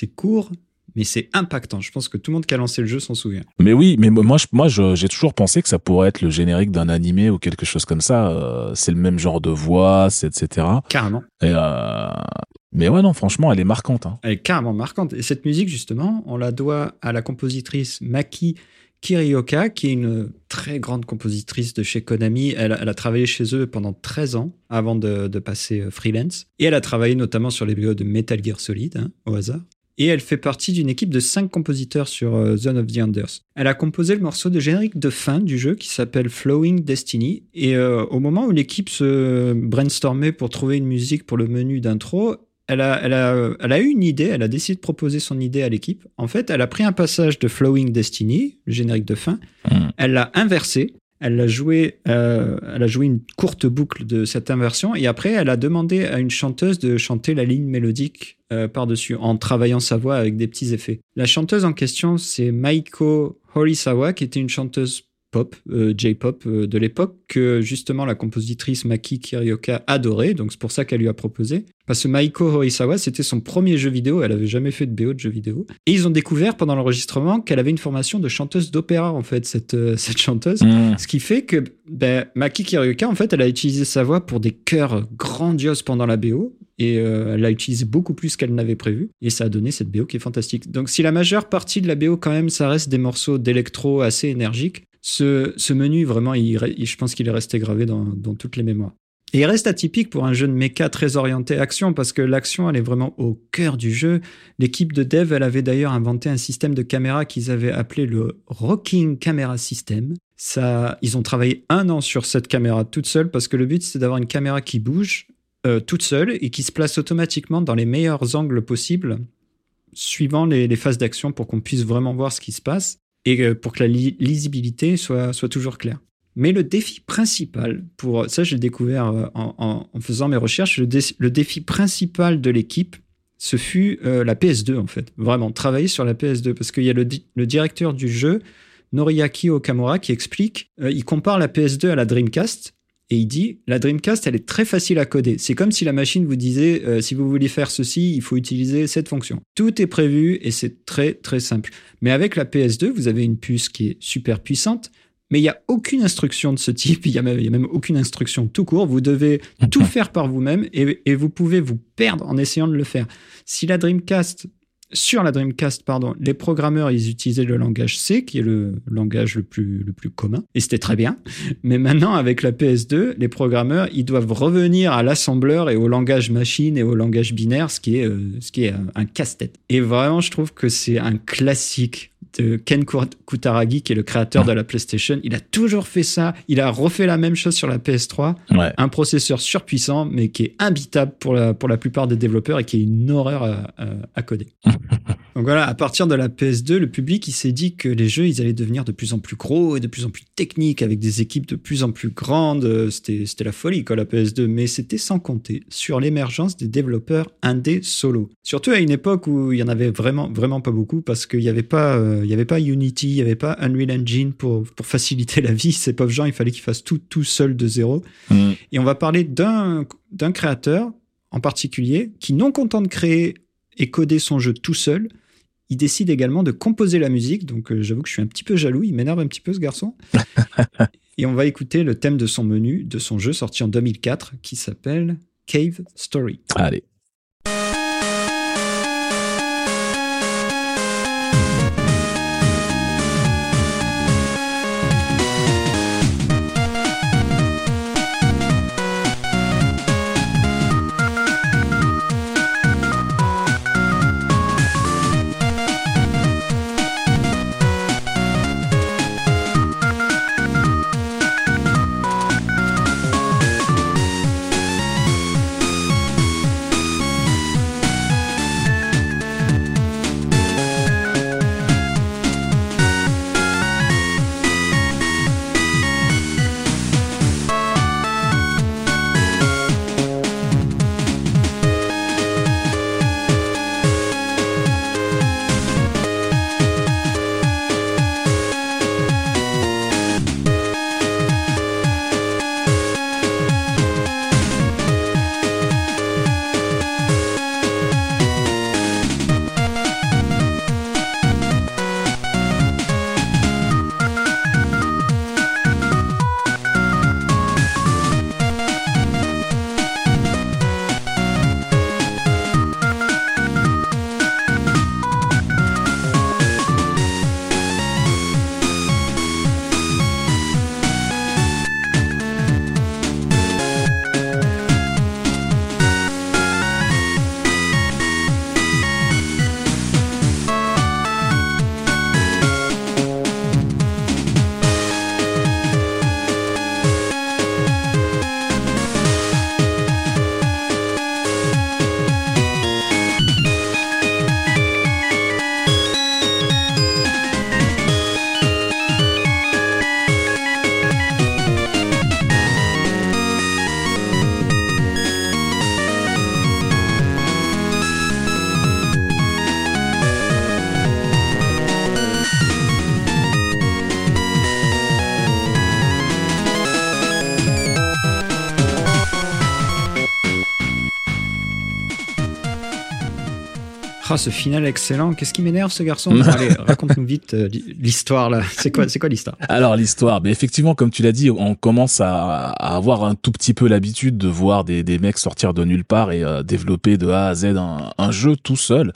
C'est court, mais c'est impactant. Je pense que tout le monde qui a lancé le jeu s'en souvient. Mais oui, mais moi, je- moi, j'ai toujours pensé que ça pourrait être le générique d'un animé ou quelque chose comme ça. Euh, c'est le même genre de voix, etc. Carrément. Et euh, mais ouais, non, franchement, elle est marquante. Hein. Elle est carrément marquante. Et cette musique, justement, on la doit à la compositrice Maki Kirioka, qui est une très grande compositrice de chez Konami. Elle, elle a travaillé chez eux pendant 13 ans avant de, de passer euh, freelance. Et elle a travaillé notamment sur les BO de Metal Gear Solid, hein, au hasard. Et elle fait partie d'une équipe de 5 compositeurs sur euh, Zone of the Enders. Elle a composé le morceau de générique de fin du jeu qui s'appelle Flowing Destiny. Et euh, au moment où l'équipe se brainstormait pour trouver une musique pour le menu d'intro, elle a, elle, a, elle a eu une idée, elle a décidé de proposer son idée à l'équipe. En fait, elle a pris un passage de Flowing Destiny, le générique de fin, Mm. elle l'a inversé, elle a joué, euh, elle a joué une courte boucle de cette inversion, et après, elle a demandé à une chanteuse de chanter la ligne mélodique euh, par-dessus, en travaillant sa voix avec des petits effets. La chanteuse en question, c'est Maiko Horisawa, qui était une chanteuse pop, euh, J-pop euh, de l'époque, que justement la compositrice Maki Kirioka adorait, donc c'est pour ça qu'elle lui a proposé. Parce que Maiko Horisawa, c'était son premier jeu vidéo, elle avait jamais fait de BO de jeu vidéo. Et ils ont découvert pendant l'enregistrement qu'elle avait une formation de chanteuse d'opéra, en fait, cette, euh, cette chanteuse. Mm. Ce qui fait que ben, Maki Kirioka, en fait, elle a utilisé sa voix pour des chœurs grandioses pendant la BO. Et euh, elle l'a utilisé beaucoup plus qu'elle n'avait prévu. Et ça a donné cette BO qui est fantastique. Donc, si la majeure partie de la BO, quand même, ça reste des morceaux d'électro assez énergiques, ce, menu, vraiment, je pense qu'il est resté gravé dans, toutes les mémoires. Et il reste atypique pour un jeu de mecha très orienté action parce que l'action, elle est vraiment au cœur du jeu. L'équipe de dev, elle avait d'ailleurs inventé un système de caméra qu'ils avaient appelé le Rocking Camera System. Ça, ils ont travaillé un an sur cette caméra toute seule parce que le but, c'est d'avoir une caméra qui bouge euh, toute seule et qui se place automatiquement dans les meilleurs angles possibles suivant les phases d'action pour qu'on puisse vraiment voir ce qui se passe et euh, pour que la li- lisibilité soit, soit toujours claire. Mais le défi principal, pour ça j'ai découvert euh, en, en- faisant mes recherches, le, dé- le défi principal de l'équipe, ce fut euh, la PS2 en fait. Vraiment, travailler sur la PS2 parce qu'il y a le, di- le directeur du jeu, Noriaki Okamura, qui explique, il compare la PS2 à la Dreamcast et il dit la Dreamcast, elle est très facile à coder. C'est comme si la machine vous disait euh, si vous voulez faire ceci, il faut utiliser cette fonction. Tout est prévu et c'est très très simple. Mais avec la PS2, vous avez une puce qui est super puissante, mais il n'y a aucune instruction de ce type. Il n'y a, même- il y a même aucune instruction tout court. Vous devez tout faire par vous-même et, et vous pouvez vous perdre en essayant de le faire. Si la Dreamcast sur la Dreamcast, pardon, les programmeurs, ils utilisaient le langage C, qui est le langage le plus, le plus commun, et c'était très bien. Mais maintenant, avec la PS2, les programmeurs, ils doivent revenir à l'assembleur et au langage machine et au langage binaire, ce qui est, euh, ce qui est un, un casse-tête. Et vraiment, je trouve que c'est un classique de Ken Kur- Kutaragi, qui est le créateur de la PlayStation. Il a toujours fait ça. Il a refait la même chose sur la PS3 Ouais. un processeur surpuissant, mais qui est imbitable pour la, pour la plupart des développeurs et qui est une horreur à, à- à coder. Donc voilà, à partir de la PS2, le public il s'est dit que les jeux ils allaient devenir de plus en plus gros et de plus en plus techniques avec des équipes de plus en plus grandes. Euh, C'était c'était la folie quoi la PS2, mais c'était sans compter sur l'émergence des développeurs indés solo. Surtout à une époque où il y en avait vraiment vraiment pas beaucoup parce qu'il n'y avait pas euh, il y avait pas Unity, il y avait pas Unreal Engine pour pour faciliter la vie. Ces pauvres gens, il fallait qu'ils fassent tout tout seuls de zéro. Mm. Et on va parler d'un d'un créateur en particulier, qui non content de créer et coder son jeu tout seul, il décide également de composer la musique. Donc euh, j'avoue que je suis un petit peu jaloux, il m'énerve un petit peu ce garçon. et on va écouter le thème de son menu, de son jeu sorti en 2004, qui s'appelle Cave Story. Allez. Ah, ce final excellent. Qu'est-ce qui m'énerve, ce garçon Allez, raconte-nous vite euh, l'histoire, là. C'est quoi, c'est quoi l'histoire? Alors l'histoire, mais effectivement, comme tu l'as dit, on commence à, à avoir un tout petit peu l'habitude de voir des, des mecs sortir de nulle part et euh, développer de A à Z un, un jeu tout seul.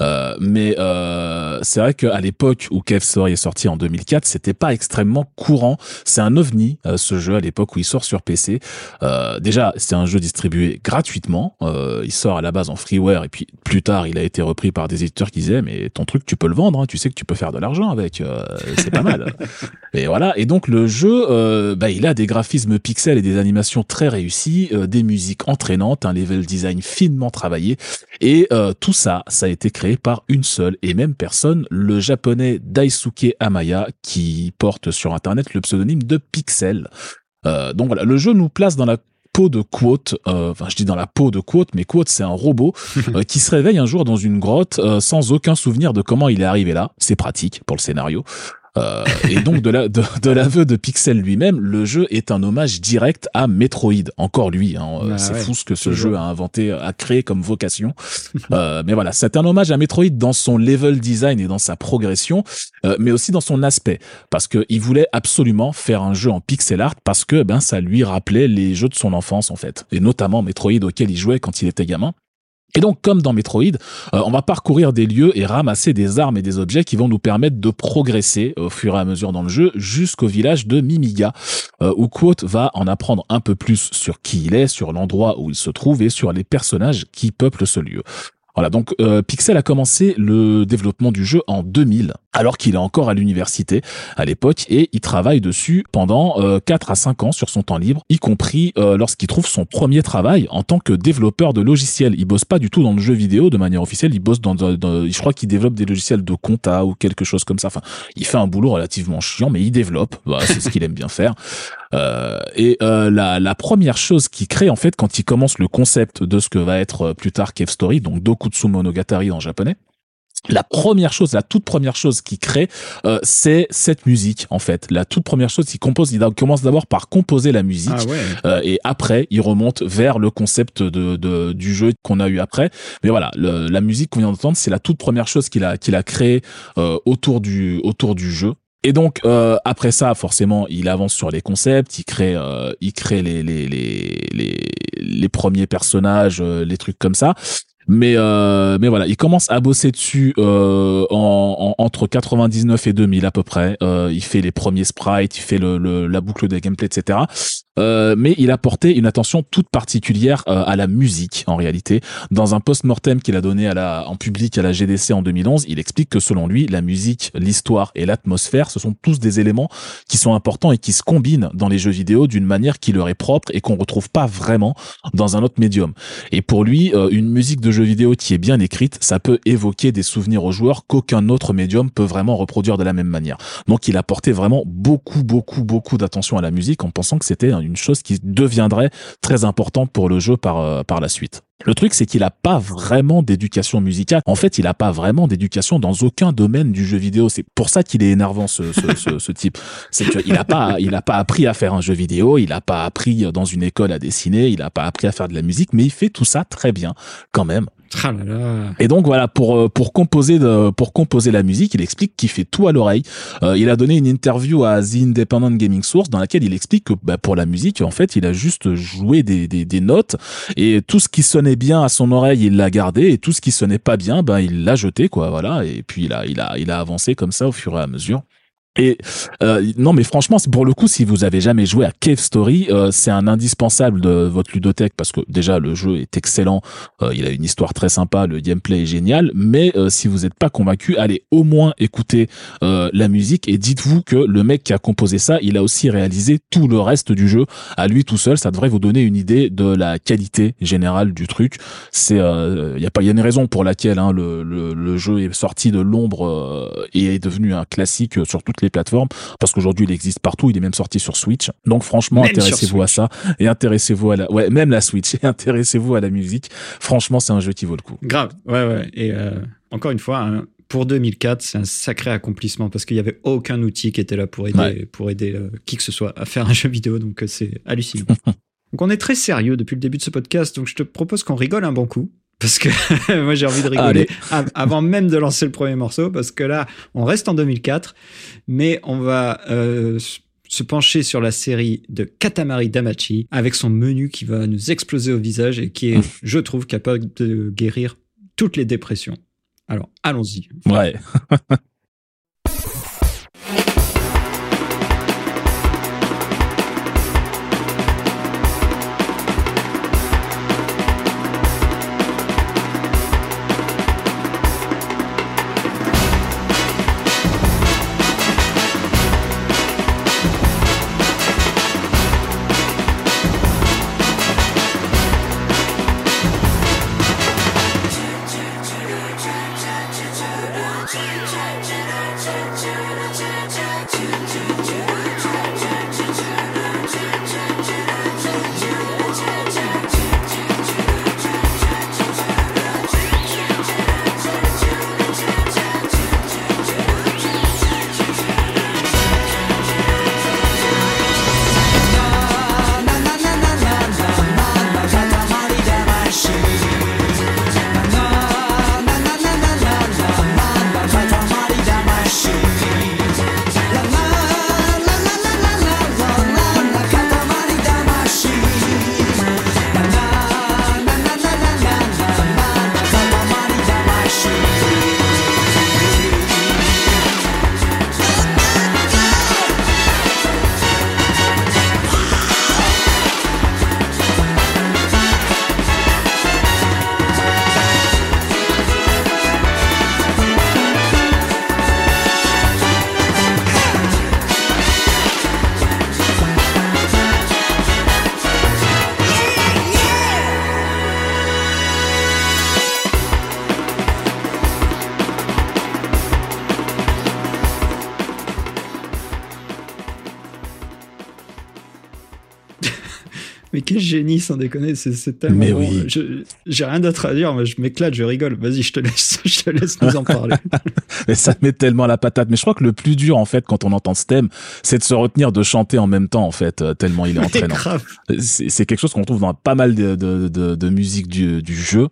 Euh, mais euh, c'est vrai qu'à l'époque où Cave Story est sorti en 2004, c'était pas extrêmement courant. C'est un ovni euh, ce jeu à l'époque où il sort sur PC. Euh, déjà, c'est un jeu distribué gratuitement. Euh, il sort à la base en freeware et puis plus tard, il a été repris par des éditeurs qui disaient mais ton truc tu peux le vendre, hein, tu sais que tu peux faire de l'argent avec, euh, c'est pas mal. et voilà. Et donc le jeu, bah, il a des graphismes pixels et des animations très réussies, euh, des musiques entraînantes, un level design finement travaillé et euh, tout ça, ça a été créé par une seule et même personne, le japonais Daisuke Amaya, qui porte sur Internet le pseudonyme de Pixel. Euh, donc voilà, le jeu nous place dans la peau de Quote, euh, enfin je dis dans la peau de Quote, mais Quote c'est un robot euh, qui se réveille un jour dans une grotte euh, sans aucun souvenir de comment il est arrivé là. C'est pratique pour le scénario. Euh, et donc de la de, de l'aveu de Pixel lui-même, le jeu est un hommage direct à Metroid. Encore lui, hein, Ah c'est ouais, fou ce que ce toujours. jeu a inventé, a créé comme vocation. Euh, mais voilà, c'est un hommage à Metroid dans son level design et dans sa progression, euh, mais aussi dans son aspect, parce que il voulait absolument faire un jeu en pixel art parce que ben ça lui rappelait les jeux de son enfance en fait, et notamment Metroid auquel il jouait quand il était gamin. Et donc, comme dans Metroid, euh, on va parcourir des lieux et ramasser des armes et des objets qui vont nous permettre de progresser au fur et à mesure dans le jeu jusqu'au village de Mimiga, euh, où Quote va en apprendre un peu plus sur qui il est, sur l'endroit où il se trouve et sur les personnages qui peuplent ce lieu. Voilà, donc euh, Pixel a commencé le développement du jeu en 2000, alors qu'il est encore à l'université à l'époque, et il travaille dessus pendant euh, 4 à 5 ans sur son temps libre, y compris euh, lorsqu'il trouve son premier travail en tant que développeur de logiciels. Il bosse pas du tout dans le jeu vidéo de manière officielle, il bosse dans, dans- dans- je crois qu'il développe des logiciels de compta ou quelque chose comme ça. Enfin, il fait un boulot relativement chiant, mais il développe. Voilà, c'est ce qu'il aime bien faire. Euh, et euh, la, la première chose qu'il crée en fait quand il commence le concept de ce que va être euh, plus tard Cave Story, donc Dokutsu Monogatari en japonais, la première chose, la toute première chose qu'il crée, euh, c'est cette musique en fait. La toute première chose qu'il compose, il commence d'abord par composer la musique Ah ouais. euh, et après il remonte vers le concept de, de du jeu qu'on a eu après. Mais voilà, le- la musique qu'on vient d'entendre, c'est la toute première chose qu'il a qu'il a créé euh, autour du autour du jeu. Et donc euh, après ça, forcément, il avance sur les concepts, il crée, euh, il crée les les les les, les premiers personnages, euh, les trucs comme ça. Mais euh, mais voilà, il commence à bosser dessus euh, en, en- entre 99 et 2000 à peu près. Euh, il fait les premiers sprites, il fait la boucle de gameplay, etc. Euh, mais il a porté une attention toute particulière euh, à la musique en réalité. Dans un post-mortem qu'il a donné à la, en public à la GDC en 2011, il explique que selon lui, la musique, l'histoire et l'atmosphère, ce sont tous des éléments qui sont importants et qui se combinent dans les jeux vidéo d'une manière qui leur est propre et qu'on retrouve pas vraiment dans un autre médium. Et pour lui, euh, une musique de jeu vidéo qui est bien écrite, ça peut évoquer des souvenirs aux joueurs qu'aucun autre médium peut vraiment reproduire de la même manière. Donc il a porté vraiment beaucoup, beaucoup, beaucoup d'attention à la musique en pensant que c'était une chose qui deviendrait très importante pour le jeu par, euh, par la suite. Le truc, c'est qu'il a pas vraiment d'éducation musicale. En fait, il a pas vraiment d'éducation dans aucun domaine du jeu vidéo. C'est pour ça qu'il est énervant, ce, ce, ce, ce type. C'est qu'il a pas, il a pas appris à faire un jeu vidéo. Il a pas appris dans une école à dessiner. Il a pas appris à faire de la musique, mais il fait tout ça très bien, quand même. Et donc voilà pour euh, pour composer de, pour composer la musique, il explique qu'il fait tout à l'oreille. Euh, il a donné une interview à The Independent Gaming Source dans laquelle il explique que bah, pour la musique, en fait, il a juste joué des, des, des notes et tout ce qui sonnait bien à son oreille, il l'a gardé et tout ce qui sonnait pas bien, ben il l'a jeté quoi, voilà. Et puis il a il a il a avancé comme ça au fur et à mesure. Et euh, non, mais franchement, pour le coup, si vous avez jamais joué à Cave Story, euh, c'est un indispensable de votre ludothèque parce que déjà le jeu est excellent, euh, il a une histoire très sympa, le gameplay est génial. Mais euh, si vous n'êtes pas convaincu, allez au moins écouter euh, la musique et dites-vous que le mec qui a composé ça, il a aussi réalisé tout le reste du jeu à lui tout seul. Ça devrait vous donner une idée de la qualité générale du truc. C'est, il y a pas, y a une raison pour laquelle hein, le, le, le jeu est sorti de l'ombre euh, et est devenu un classique sur toutes les plateformes parce qu'aujourd'hui il existe partout, il est même sorti sur Switch. Donc franchement, intéressez-vous à ça et intéressez-vous à la ouais, même la Switch et intéressez-vous à la musique. Franchement, c'est un jeu qui vaut le coup. Grave. Ouais, ouais. Et euh, encore une fois, hein, pour 2004, c'est un sacré accomplissement parce qu'il y avait aucun outil qui était là pour aider, Ouais. pour aider euh, qui que ce soit à faire un jeu vidéo. Donc euh, c'est hallucinant. donc on est très sérieux depuis le début de ce podcast. Donc je te propose qu'on rigole un bon coup. Parce que moi j'ai envie de rigoler Allez. avant même de lancer le premier morceau, parce que là on reste en 2004, mais on va euh, se pencher sur la série de Katamari Damacy avec son menu qui va nous exploser au visage et qui est, je trouve, capable de guérir toutes les dépressions. Alors allons-y. Ouais. déconner, c'est tellement. Mais oui. J'ai rien d'autre à dire, mais je m'éclate, je rigole. Vas-y, je te laisse, je te laisse nous en parler. Mais ça met tellement la patate. Mais je crois que le plus dur, en fait, quand on entend ce thème, c'est de se retenir de chanter en même temps, en fait, euh, tellement il est entraînant. C'est c'est quelque chose qu'on trouve dans pas mal de, de, de, de musique du, du jeu.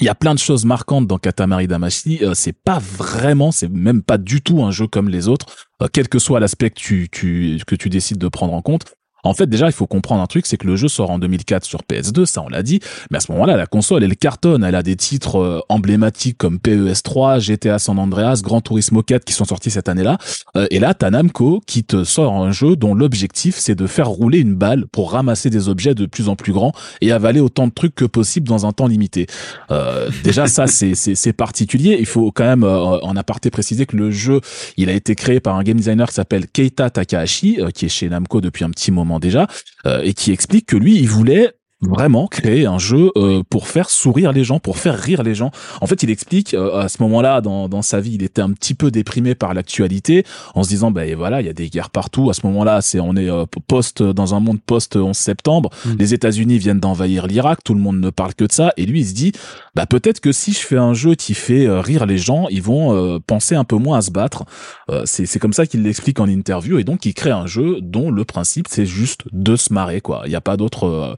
Il y a plein de choses marquantes dans Katamari Damacy. Euh, c'est pas vraiment, c'est même pas du tout un jeu comme les autres, euh, quel que soit l'aspect que tu, tu, que tu décides de prendre en compte. En fait, déjà, il faut comprendre un truc, c'est que le jeu sort en 2004 sur PS2, ça on l'a dit, mais à ce moment-là, la console, elle cartonne, elle a des titres euh, emblématiques comme PES 3, GTA San Andreas, Gran Turismo 4 qui sont sortis cette année-là, Euh, et là, t'as Namco qui te sort un jeu dont l'objectif, c'est de faire rouler une balle pour ramasser des objets de plus en plus grands et avaler autant de trucs que possible dans un temps limité. Euh, déjà, ça, c'est- c'est c'est particulier. Il faut quand même, euh, en aparté, préciser que le jeu, il a été créé par un game designer qui s'appelle Keita Takahashi, euh, qui est chez Namco depuis un petit moment déjà, euh, et qui explique que lui, il voulait vraiment créer un jeu euh, pour faire sourire les gens, pour faire rire les gens. En fait, il explique euh, à ce moment-là dans, dans sa vie, il était un petit peu déprimé par l'actualité, en se disant ben voilà, il y a des guerres partout. À ce moment-là, c'est on est euh, post dans un monde post 11 septembre. Mm. Les États-Unis viennent d'envahir l'Irak, tout le monde ne parle que de ça, et lui il se dit bah peut-être que si je fais un jeu qui fait euh, rire les gens, ils vont euh, penser un peu moins à se battre. Euh, c'est c'est comme ça qu'il l'explique en interview, et donc il crée un jeu dont le principe c'est juste de se marrer quoi. Il n'y a pas d'autre euh,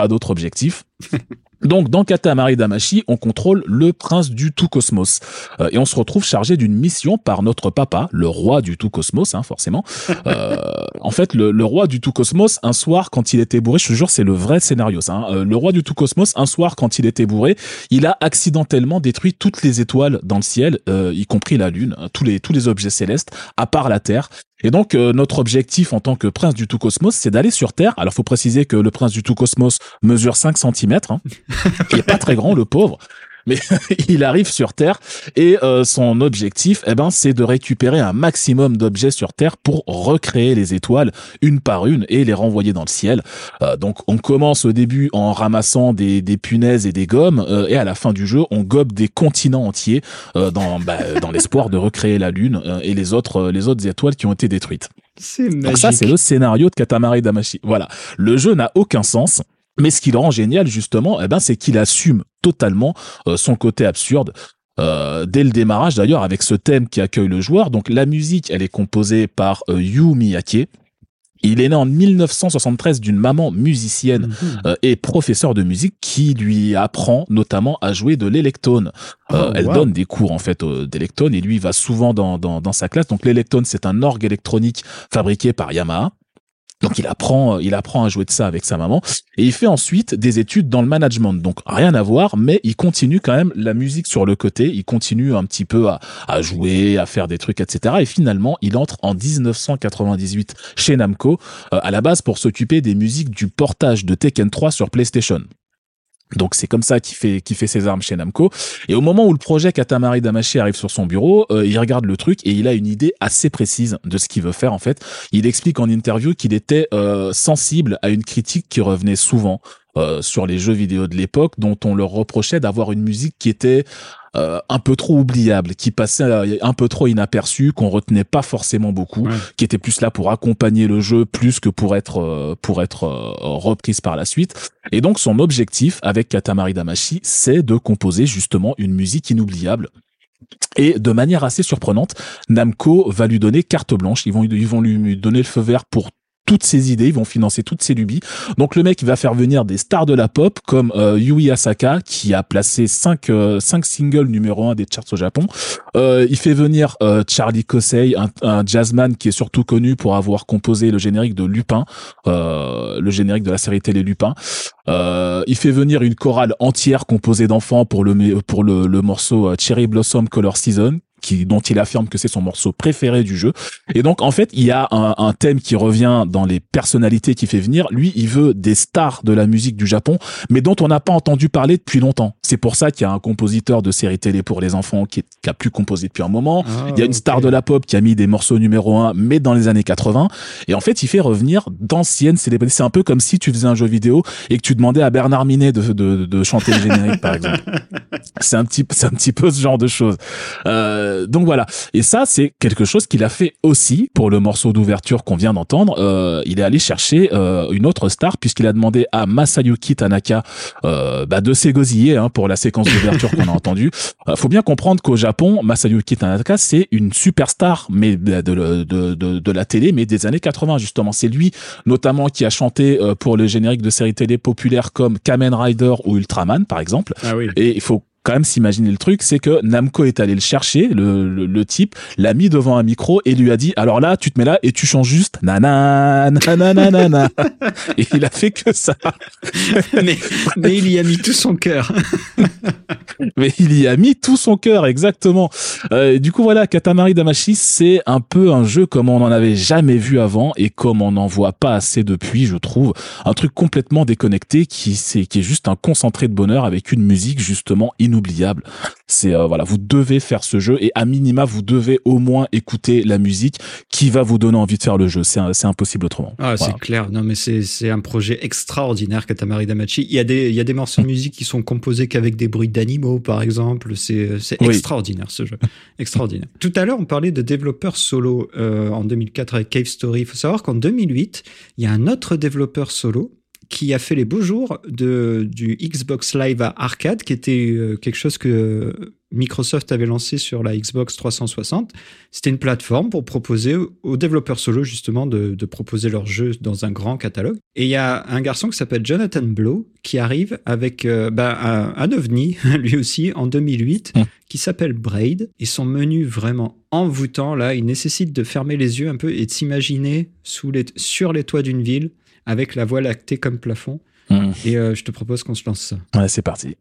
pas d'autre objectif. Donc, dans Katamari Damacy, on contrôle le prince du tout cosmos. Euh, et on se retrouve chargé d'une mission par notre papa, le roi du tout cosmos, hein, forcément. Euh, en fait, le, le roi du tout cosmos, un soir, quand il était bourré, je te jure, c'est le vrai scénario, ça. hein. Euh, le roi du tout cosmos, un soir, quand il était bourré, il a accidentellement détruit toutes les étoiles dans le ciel, euh, y compris la lune, hein, tous les tous les objets célestes, à part la Terre. Et donc, euh, notre objectif en tant que prince du tout cosmos, c'est d'aller sur Terre. Alors, faut préciser que le prince du tout cosmos mesure 5 cm. Hein. Il est pas très grand, le pauvre. Mais il arrive sur Terre et euh, son objectif, eh ben, c'est de récupérer un maximum d'objets sur Terre pour recréer les étoiles une par une et les renvoyer dans le ciel. Euh, donc, on commence au début en ramassant des, des punaises et des gommes euh, et à la fin du jeu, on gobe des continents entiers euh, dans, bah, dans l'espoir de recréer la Lune euh, et les autres, euh, les autres étoiles qui ont été détruites. Donc ça, c'est le scénario de Katamari Damacy. Voilà. Le jeu n'a aucun sens. Mais ce qui le rend génial, justement, eh ben, c'est qu'il assume totalement euh, son côté absurde. Euh, dès le démarrage, d'ailleurs, avec ce thème qui accueille le joueur. Donc, la musique, elle est composée par euh, Yu Miyake. Il est né en 1973 d'une maman musicienne Mhm. euh, et professeur de musique qui lui apprend notamment à jouer de l'électone. Euh, Oh, elle wow. donne des cours en fait euh, d'électone et lui va souvent dans, dans, dans sa classe. Donc l'électone c'est un orgue électronique fabriqué par Yamaha. Donc il apprend, il apprend à jouer de ça avec sa maman et il fait ensuite des études dans le management. Donc rien à voir, mais il continue quand même la musique sur le côté. Il continue un petit peu à, à jouer, à faire des trucs, etc. Et finalement, il entre en 1998 chez Namco euh, à la base pour s'occuper des musiques du portage de Tekken 3 sur PlayStation. Donc c'est comme ça qu'il fait ses armes chez Namco. Et au moment où le projet Katamari Damacy arrive sur son bureau, euh, il regarde le truc et il a une idée assez précise de ce qu'il veut faire en fait. Il explique en interview qu'il était euh, sensible à une critique qui revenait souvent euh, sur les jeux vidéo de l'époque, dont on leur reprochait d'avoir une musique qui était euh, un peu trop oubliable, qui passait euh, un peu trop inaperçue, qu'on retenait pas forcément beaucoup, Ouais. qui était plus là pour accompagner le jeu plus que pour être euh, pour être reprise par la suite. Et donc son objectif avec Katamari Damacy, c'est de composer justement une musique inoubliable. Et de manière assez surprenante, Namco va lui donner carte blanche. Ils vont, ils vont lui donner le feu vert pour toutes ses idées, ils vont financer toutes ses lubies. Donc le mec il va faire venir des stars de la pop comme euh, Yui Asaka qui a placé 5 cinq singles numéro 1 des charts au Japon. Euh, il fait venir euh, Charlie Kosei, un, un jazzman qui est surtout connu pour avoir composé le générique de Lupin, euh, le générique de la série télé Lupin. Euh, il fait venir une chorale entière composée d'enfants pour le pour le, le morceau euh, Cherry Blossom Color Season qui, dont il affirme que c'est son morceau préféré du jeu. Et donc, en fait, il y a un, un thème qui revient dans les personnalités qu'il fait venir. Lui, il veut des stars de la musique du Japon, mais dont on n'a pas entendu parler depuis longtemps. C'est pour ça qu'il y a un compositeur de séries télé pour les enfants qui, est- qui a plus composé depuis un moment. Ah, Il y a une star de la pop qui a mis des morceaux numéro un, mais dans les années 80. Et en fait, il fait revenir d'anciennes célébrités. C'est un peu comme si tu faisais un jeu vidéo et que tu demandais à Bernard Minet de, de, de chanter le générique, par exemple. C'est un petit, c'est un petit peu ce genre de choses. Euh, Euh, donc voilà. Et ça, c'est quelque chose qu'il a fait aussi pour le morceau d'ouverture qu'on vient d'entendre. Euh, il est allé chercher euh, une autre star puisqu'il a demandé à Masayuki Tanaka euh, bah, de s'égosiller hein, pour la séquence d'ouverture qu'on a entendue. Euh, faut bien comprendre qu'au Japon, Masayuki Tanaka, c'est une superstar mais de, de, de, de, de la télé, mais des années 80 justement. C'est lui notamment qui a chanté pour le générique de séries télé populaires comme Kamen Rider ou Ultraman par exemple. Ah oui. Et il faut quand même s'imaginer le truc, c'est que Namco est allé le chercher, le, le, le type, l'a mis devant un micro et lui a dit, alors là, tu te mets là et tu chantes juste nana, nanana, et il a fait que ça. mais, mais il y a mis tout son cœur. Mais il y a mis tout son cœur, exactement. Euh, du coup, voilà, Katamari Damacy, c'est un peu un jeu comme on n'en avait jamais vu avant et comme on n'en voit pas assez depuis, je trouve. Un truc complètement déconnecté qui, c'est, qui est juste un concentré de bonheur avec une musique justement inoubliable. C'est, euh, voilà, vous devez faire ce jeu et à minima, vous devez au moins écouter la musique qui va vous donner envie de faire le jeu. C'est, c'est impossible autrement. Ah, Voilà. c'est clair. Non, mais c'est, c'est un projet extraordinaire, Katamari Damacy. Il y a des, il y a des morceaux de musique qui sont composés qu'avec des bruits d'animaux, par exemple. C'est, c'est Oui. extraordinaire, ce jeu. extraordinaire. Tout à l'heure, on parlait de développeurs solo euh, en 2004 avec Cave Story. Il faut savoir qu'en 2008, il y a un autre développeur solo qui a fait les beaux jours de, du Xbox Live Arcade, qui était euh, quelque chose que Microsoft avait lancé sur la Xbox 360. C'était une plateforme pour proposer aux développeurs solo justement de, de proposer leurs jeux dans un grand catalogue. Et il y a un garçon qui s'appelle Jonathan Blow qui arrive avec euh, ben, un, un ovni, lui aussi, en 2008, Mm. qui s'appelle Braid. Et son menu vraiment envoûtant, là, il nécessite de fermer les yeux un peu et de s'imaginer sous les, sur les toits d'une ville avec la voie lactée comme plafond. Mmh. Et euh, je te propose qu'on se lance ça. Ouais, c'est parti.